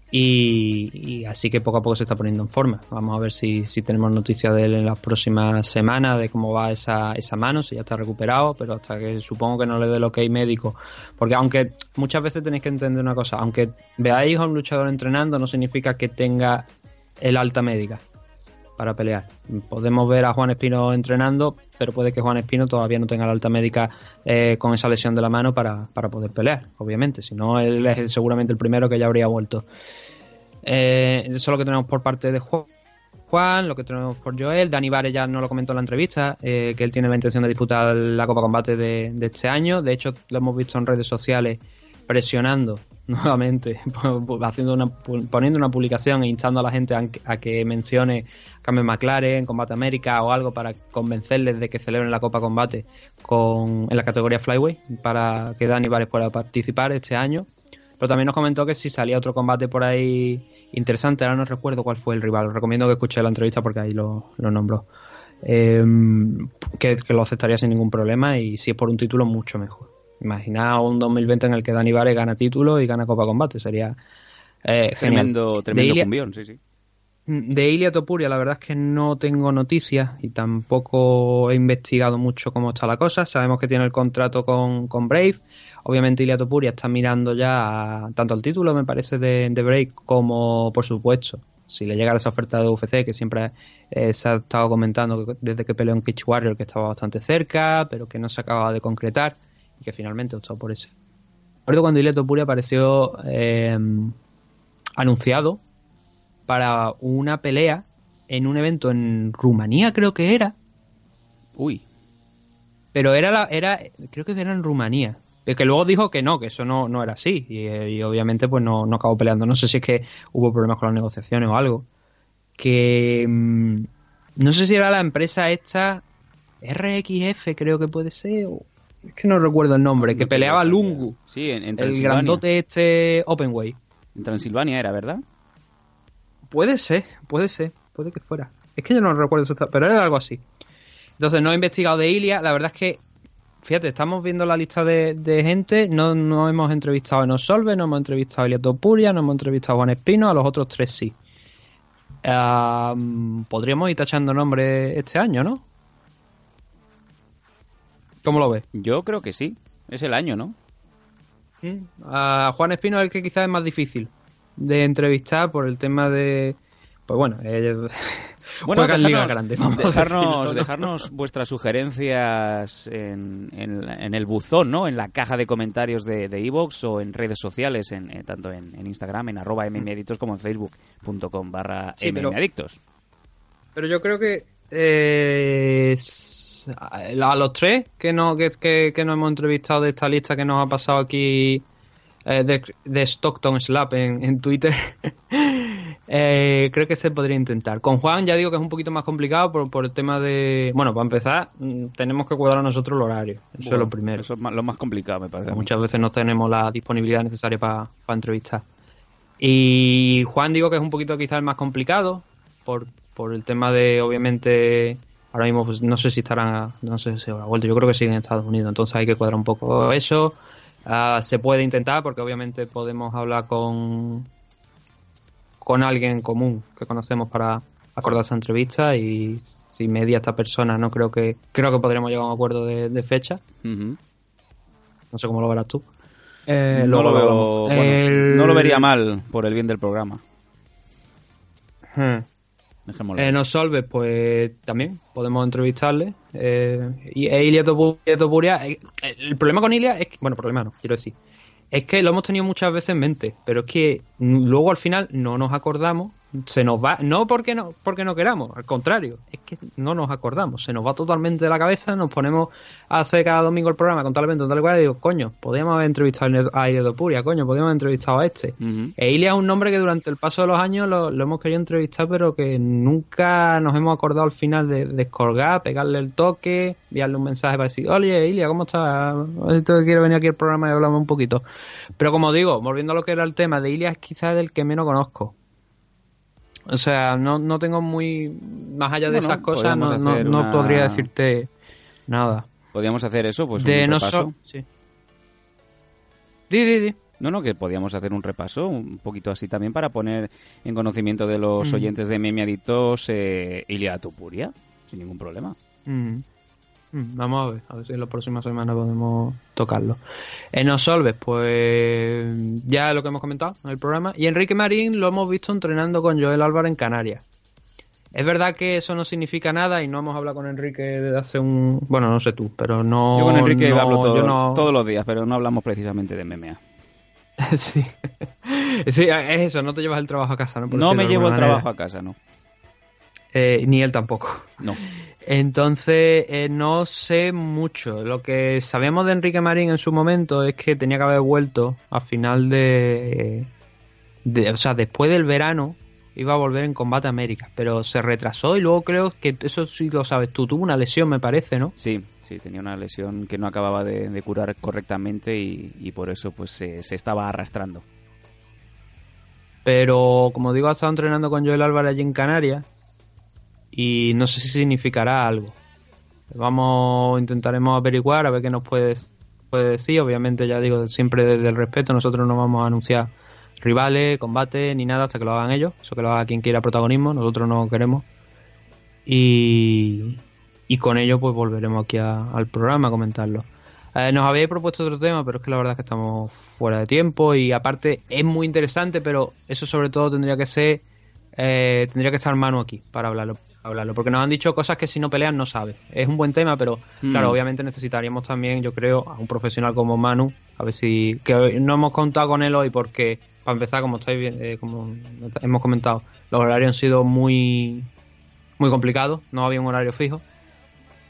Y, y así que poco a poco se está poniendo en forma. Vamos a ver si, si tenemos noticias de él en las próximas semanas, de cómo va esa, esa mano, si ya está recuperado, pero hasta que supongo que no le dé el ok médico. Porque aunque muchas veces tenéis que entender una cosa, aunque veáis a un luchador entrenando, no significa que tenga el alta médica para pelear. Podemos ver a Juan Espino entrenando, pero puede que Juan Espino todavía no tenga la alta médica eh, con esa lesión de la mano para, para poder pelear, obviamente. Si no, él es seguramente el primero que ya habría vuelto. Eh, eso es lo que tenemos por parte de Ju- Juan, lo que tenemos por Joel. Dani Vare ya no lo comentó en la entrevista, eh, que él tiene la intención de disputar la Copa Combate de este año. De hecho, lo hemos visto en redes sociales presionando *laughs* nuevamente, *laughs* haciendo una, poniendo una publicación e instando a la gente a, que mencione Cambio McLaren, Combate América o algo para convencerles de que celebren la Copa Combate con, en la categoría Flyway para que Dani Vares pueda participar este año. Pero también nos comentó que si salía otro combate por ahí interesante, ahora no recuerdo cuál fue el rival, os recomiendo que escuche la entrevista porque ahí lo, lo nombró. Eh, que, que lo aceptaría sin ningún problema y si es por un título mucho mejor. Imaginaos un 2020 en el que Dani Vares gana título y gana Copa Combate, sería eh. Tremendo, tremendo Ilia- cumbión, sí, sí. de Ilia Topuria, la verdad es que no tengo noticias y tampoco he investigado mucho cómo está la cosa. Sabemos que tiene el contrato con, con Brave. Obviamente, Ilia Topuria está mirando ya a- tanto el título, me parece, de, de Brave, como, por supuesto, si le llega esa oferta de UFC, que siempre eh, se ha estado comentando que desde que peleó en Pitch Warrior, que estaba bastante cerca, pero que no se acababa de concretar y que finalmente optó por ese. Recuerdo cuando Ilia Topuria apareció eh, anunciado para una pelea en un evento en Rumanía, creo que era. Uy, Pero era la, era, creo que era en Rumanía. El que luego dijo que no, que eso no, no era así. Y, y obviamente pues no, no acabó peleando. No sé si es que hubo problemas con las negociaciones o algo. Que mm, no sé si era la empresa esta RXF, creo que puede ser. o- es que no recuerdo el nombre. que peleaba. Lungu. Sí, en, en El Transilvania. grandote este Openway. En Transilvania era, ¿verdad? Puede ser, puede ser, puede que fuera. Es que yo no recuerdo eso, pero era algo así. Entonces no he investigado de Ilia, la verdad es que, fíjate, estamos viendo la lista de, de gente, no, no hemos entrevistado a Enosolve, no hemos entrevistado a Ilia Topuria, no hemos entrevistado a Juan Espino, a los otros tres sí. Ah, podríamos ir tachando nombres este año, ¿no? ¿Cómo lo ves? Yo creo que sí. Es el año, ¿no? A Juan Espino es el que quizás es más difícil de entrevistar por el tema de... Pues bueno, eh, *laughs* Bueno, en Liga dejarnos, Grande. vamos dejarnos, dejarnos vuestras sugerencias en, en- en el buzón, ¿no? En la caja de comentarios de de iVoox o en redes sociales, en, eh, tanto en, en Instagram, en arroba mmadictos, como en facebook.com barra Sí, pero- mmadictos. Pero yo creo que eh, s- a los tres que no que, que, hemos entrevistado de esta lista que nos ha pasado aquí eh, de, de Stockton Slap en, en Twitter, *laughs* eh, creo que se podría intentar. Con Juan ya digo que es un poquito más complicado por, por el tema de... Bueno, para empezar, mm, tenemos que cuadrar nosotros el horario. Eso es lo primero. Eso es lo más complicado, me parece. Muchas veces no tenemos la disponibilidad necesaria para entrevistar. Y Juan digo que es un poquito quizás el más complicado por, por el tema de, obviamente, ahora mismo pues, no sé si estarán, no sé si habrá vuelto, yo creo que siguen en Estados Unidos, entonces hay que cuadrar un poco eso. Ah, se puede intentar porque obviamente podemos hablar con, con alguien en común que conocemos para acordar esa entrevista y si media esta persona no creo que creo que podremos llegar a un acuerdo de, de fecha no sé cómo lo verás tú Eh, no, luego lo veo- hablamos. bueno, El- no lo vería mal por el bien del programa. Hmm. Dejémoslo. Eh, nos Solves, pues también podemos entrevistarle. Eh, y e Ilia Topu- Ilia Topuria, eh, el problema con Ilia es que, bueno, problema no, quiero decir, es que lo hemos tenido muchas veces en mente, pero es que luego al final no nos acordamos, se nos va, no porque no, porque no queramos, al contrario, es que no nos acordamos, se nos va totalmente de la cabeza, nos ponemos a hacer cada domingo el programa con tal evento, tal cual, y digo, coño, podríamos haber entrevistado a Topuria, coño, podríamos haber entrevistado a este. E Ilia es un nombre que durante el paso de los años lo, lo hemos querido entrevistar, pero que nunca nos hemos acordado al final de descolgar, pegarle el toque, enviarle un mensaje para decir, oye, Ilia, ¿cómo estás? Quiero venir aquí al programa y hablamos un poquito. Pero como digo, volviendo a lo que era el tema, de Ilia es quizás el que menos conozco. O sea, no, no tengo muy... Más allá de Bueno, esas cosas, no, no, no una- podría decirte nada. Podríamos hacer eso, pues de un no repaso. so- sí. Di, di, di. No, no, que podíamos hacer un repaso, un poquito así también, para poner en conocimiento de los Mm. oyentes de Memi Adictos eh, Ilia Tupuria, sin ningún problema. Mm. Mm, Vamos a ver, a ver si en las próximas semanas podemos tocarlo. En Osolves, pues ya lo que hemos comentado en el programa. Y Enrique Marín lo hemos visto entrenando con Joel Álvarez en Canarias. Es verdad que eso no significa nada y no hemos hablado con Enrique desde hace un... Bueno, no sé tú, pero no... yo con Enrique no- hablo todo- no- *laughs* todos los días, pero no hablamos precisamente de MMA. sí. *laughs* sí, es eso, no te llevas el trabajo a casa, ¿no? No me llevo el manera. trabajo a casa, no. Eh, ni él tampoco. No. Entonces, eh, no sé mucho. Lo que sabíamos de Enrique Marín en su momento es que tenía que haber vuelto a final de, de- O sea, después del verano iba a volver en Combate América, pero se retrasó y luego creo que eso sí lo sabes tú. Tuvo una lesión, me parece, ¿no? Sí, sí, tenía una lesión que no acababa de, de curar correctamente y, y por eso pues se, se estaba arrastrando. Pero como digo, ha estado entrenando con Joel Álvarez allí en Canarias y no sé si significará algo. Vamos, intentaremos averiguar a ver qué nos puede, puede decir. Obviamente, ya digo, siempre desde el respeto, nosotros no vamos a anunciar rivales, combates ni nada hasta que lo hagan ellos. Eso que lo haga quien quiera protagonismo, nosotros no queremos. Y, y con ello, pues volveremos aquí a- al programa a comentarlo. Eh, nos habéis propuesto otro tema, pero es que la verdad es que estamos fuera de tiempo y aparte es muy interesante, pero eso sobre todo tendría que ser, eh, tendría que estar Manu aquí para hablarlo, hablarlo, porque nos han dicho cosas que si no pelean no sabe. Es un buen tema, pero Mm. claro, obviamente necesitaríamos también, yo creo, a un profesional como Manu, a ver si, que hoy no hemos contado con él hoy porque, para empezar, como estáis eh, como hemos comentado, los horarios han sido muy, muy complicados, no había un horario fijo.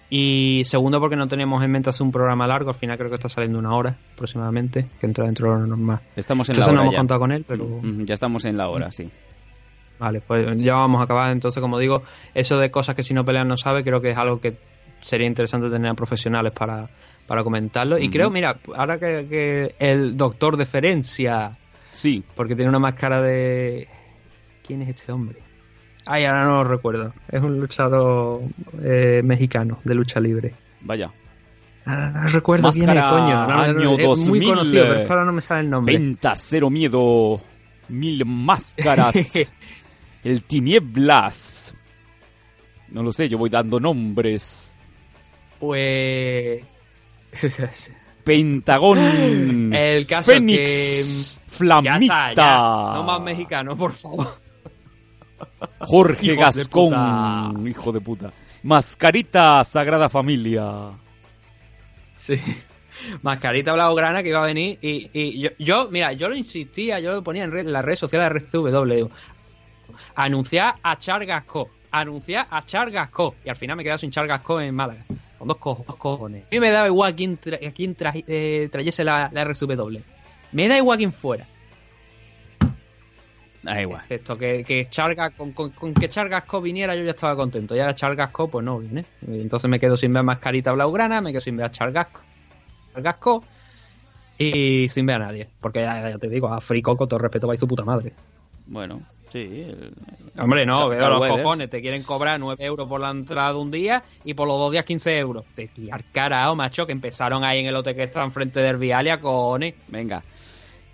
Y segundo, porque no teníamos en mente hacer un programa largo. Al final creo que está saliendo una hora aproximadamente, que entra dentro de lo normal. Estamos en Entonces la no hora hemos ya. contado con él, pero Mm, Ya estamos en la hora, sí. Vale, pues ya vamos a acabar. Entonces, como digo, eso de cosas que si no pelean no sabe, creo que es algo que sería interesante tener a profesionales para, para comentarlo. Y creo, mira, ahora que, que el doctor deferencia, Sí, porque tiene una máscara de... ¿Quién es este hombre? Ay, ahora no lo recuerdo. Es un luchador eh, mexicano de lucha libre. vaya. Ahora no recuerdo quién es, Máscara coño. No, año es muy 2000, conocido, pero es eh, que ahora no me sale el nombre. Venta, cero miedo, mil máscaras, *laughs* el tinieblas. No lo sé, yo voy dando nombres. Pues... *laughs* Pentagón, *laughs* El caso Fénix, que- Flamita, Ya está, ya. No más mexicano, por favor. *laughs* Jorge Gascón, hijo de puta. Mascarita, Sagrada Familia. Sí. Mascarita Blaugrana que iba a venir y, y yo, yo, mira, yo lo insistía, yo lo ponía en, red- en las redes sociales de RCW. digo, anunciar a Chargasco, anunciar a Chargasco. Y al final me he quedado sin Chargasco en Málaga. Con dos, co- dos cojones. A mí me da igual quién, tra quién tra- eh, trayese la, la RCW. Me da igual quién fuera. Da igual. Excepto que, que Charga, con, con- con que Chargasco viniera yo ya estaba contento. Y ahora Chargasco pues no viene. Entonces me quedo sin ver Mascarita Blaugrana, me quedo sin ver a Chargasco, Chargasco y sin ver a nadie. Porque ya, ya te digo, a Frico con todo respeto va y su puta madre. Bueno, sí. el- Hombre, no, los Weathers. cojones, te quieren cobrar 9 euros por la entrada de un día y por los dos días 15 euros. Te tirar carao, macho, que empezaron ahí en el hotel que está enfrente de Herbialia, cojones. Venga.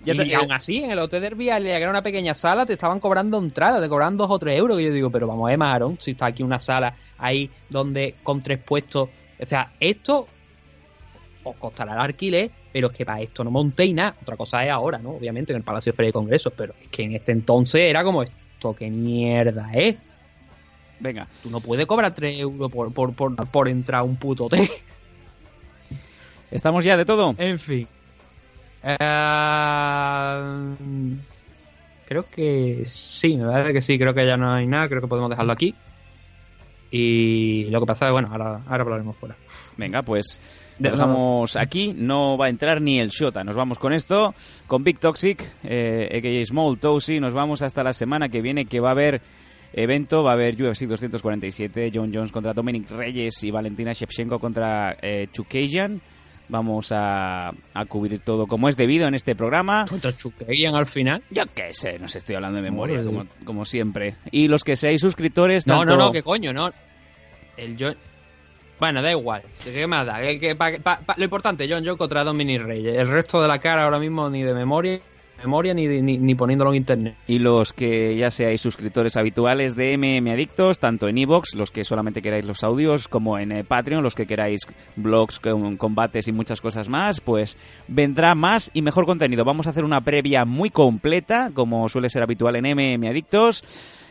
Ya y te- aún así, en el hotel de Herbialia, que era una pequeña sala, te estaban cobrando entrada, te cobraban 2 o 3 euros. Que yo digo, pero vamos a ver, Marón, si está aquí una sala ahí donde con tres puestos. O sea, esto os costará el alquiler, pero es que para esto no montéis nada. Otra cosa es ahora, ¿no? Obviamente en el Palacio de Feria y Congresos, pero es que en este entonces era como esto, qué mierda, ¿eh? Venga. Tú no puedes cobrar 3 euros por, por, por, por entrar a un puto hotel. ¿Estamos ya de todo? En fin. Eh, creo que sí, me parece que sí, creo que ya no hay nada, creo que podemos dejarlo aquí. Y lo que pasa es, bueno, ahora, ahora hablaremos fuera. Venga, pues De- lo dejamos aquí. No va a entrar ni el Shota. Nos vamos con esto, con Big Toxic, eh, a.k.a. Small Toasty. Nos vamos hasta la semana que viene, que va a haber evento. Va a haber UFC 247, John Jones contra Dominic Reyes y Valentina Shevchenko contra eh, Chukagian. Vamos a, a cubrir todo como es debido en este programa. Contra Chukagian al final. Yo qué sé, no sé, estoy hablando de memoria, como, siempre. Y los que seáis suscriptores, No, tanto... no, no, que coño, no. El John. Bueno, da igual. ¿Qué más da? Lo importante, John Jones contra Dominic Reyes. El resto de la cara ahora mismo ni de memoria, memoria ni, ni, ni poniéndolo en internet. Y los que ya seáis suscriptores habituales de MM Adictos, tanto en iVoox, los que solamente queráis los audios, como en eh, Patreon, los que queráis blogs con combates y muchas cosas más, pues vendrá más y mejor contenido. Vamos a hacer una previa muy completa, como suele ser habitual en MM Adictos,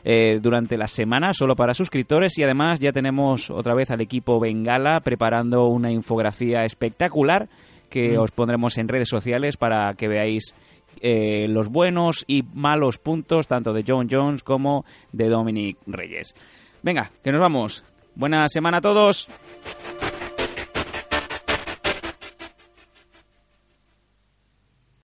eh, durante la semana, solo para suscriptores. Y además ya tenemos otra vez al equipo Bengala preparando una infografía espectacular que os pondremos en redes sociales para que veáis eh, los buenos y malos puntos tanto de John Jones como de Dominic Reyes. Venga, que nos vamos. Buena semana a todos.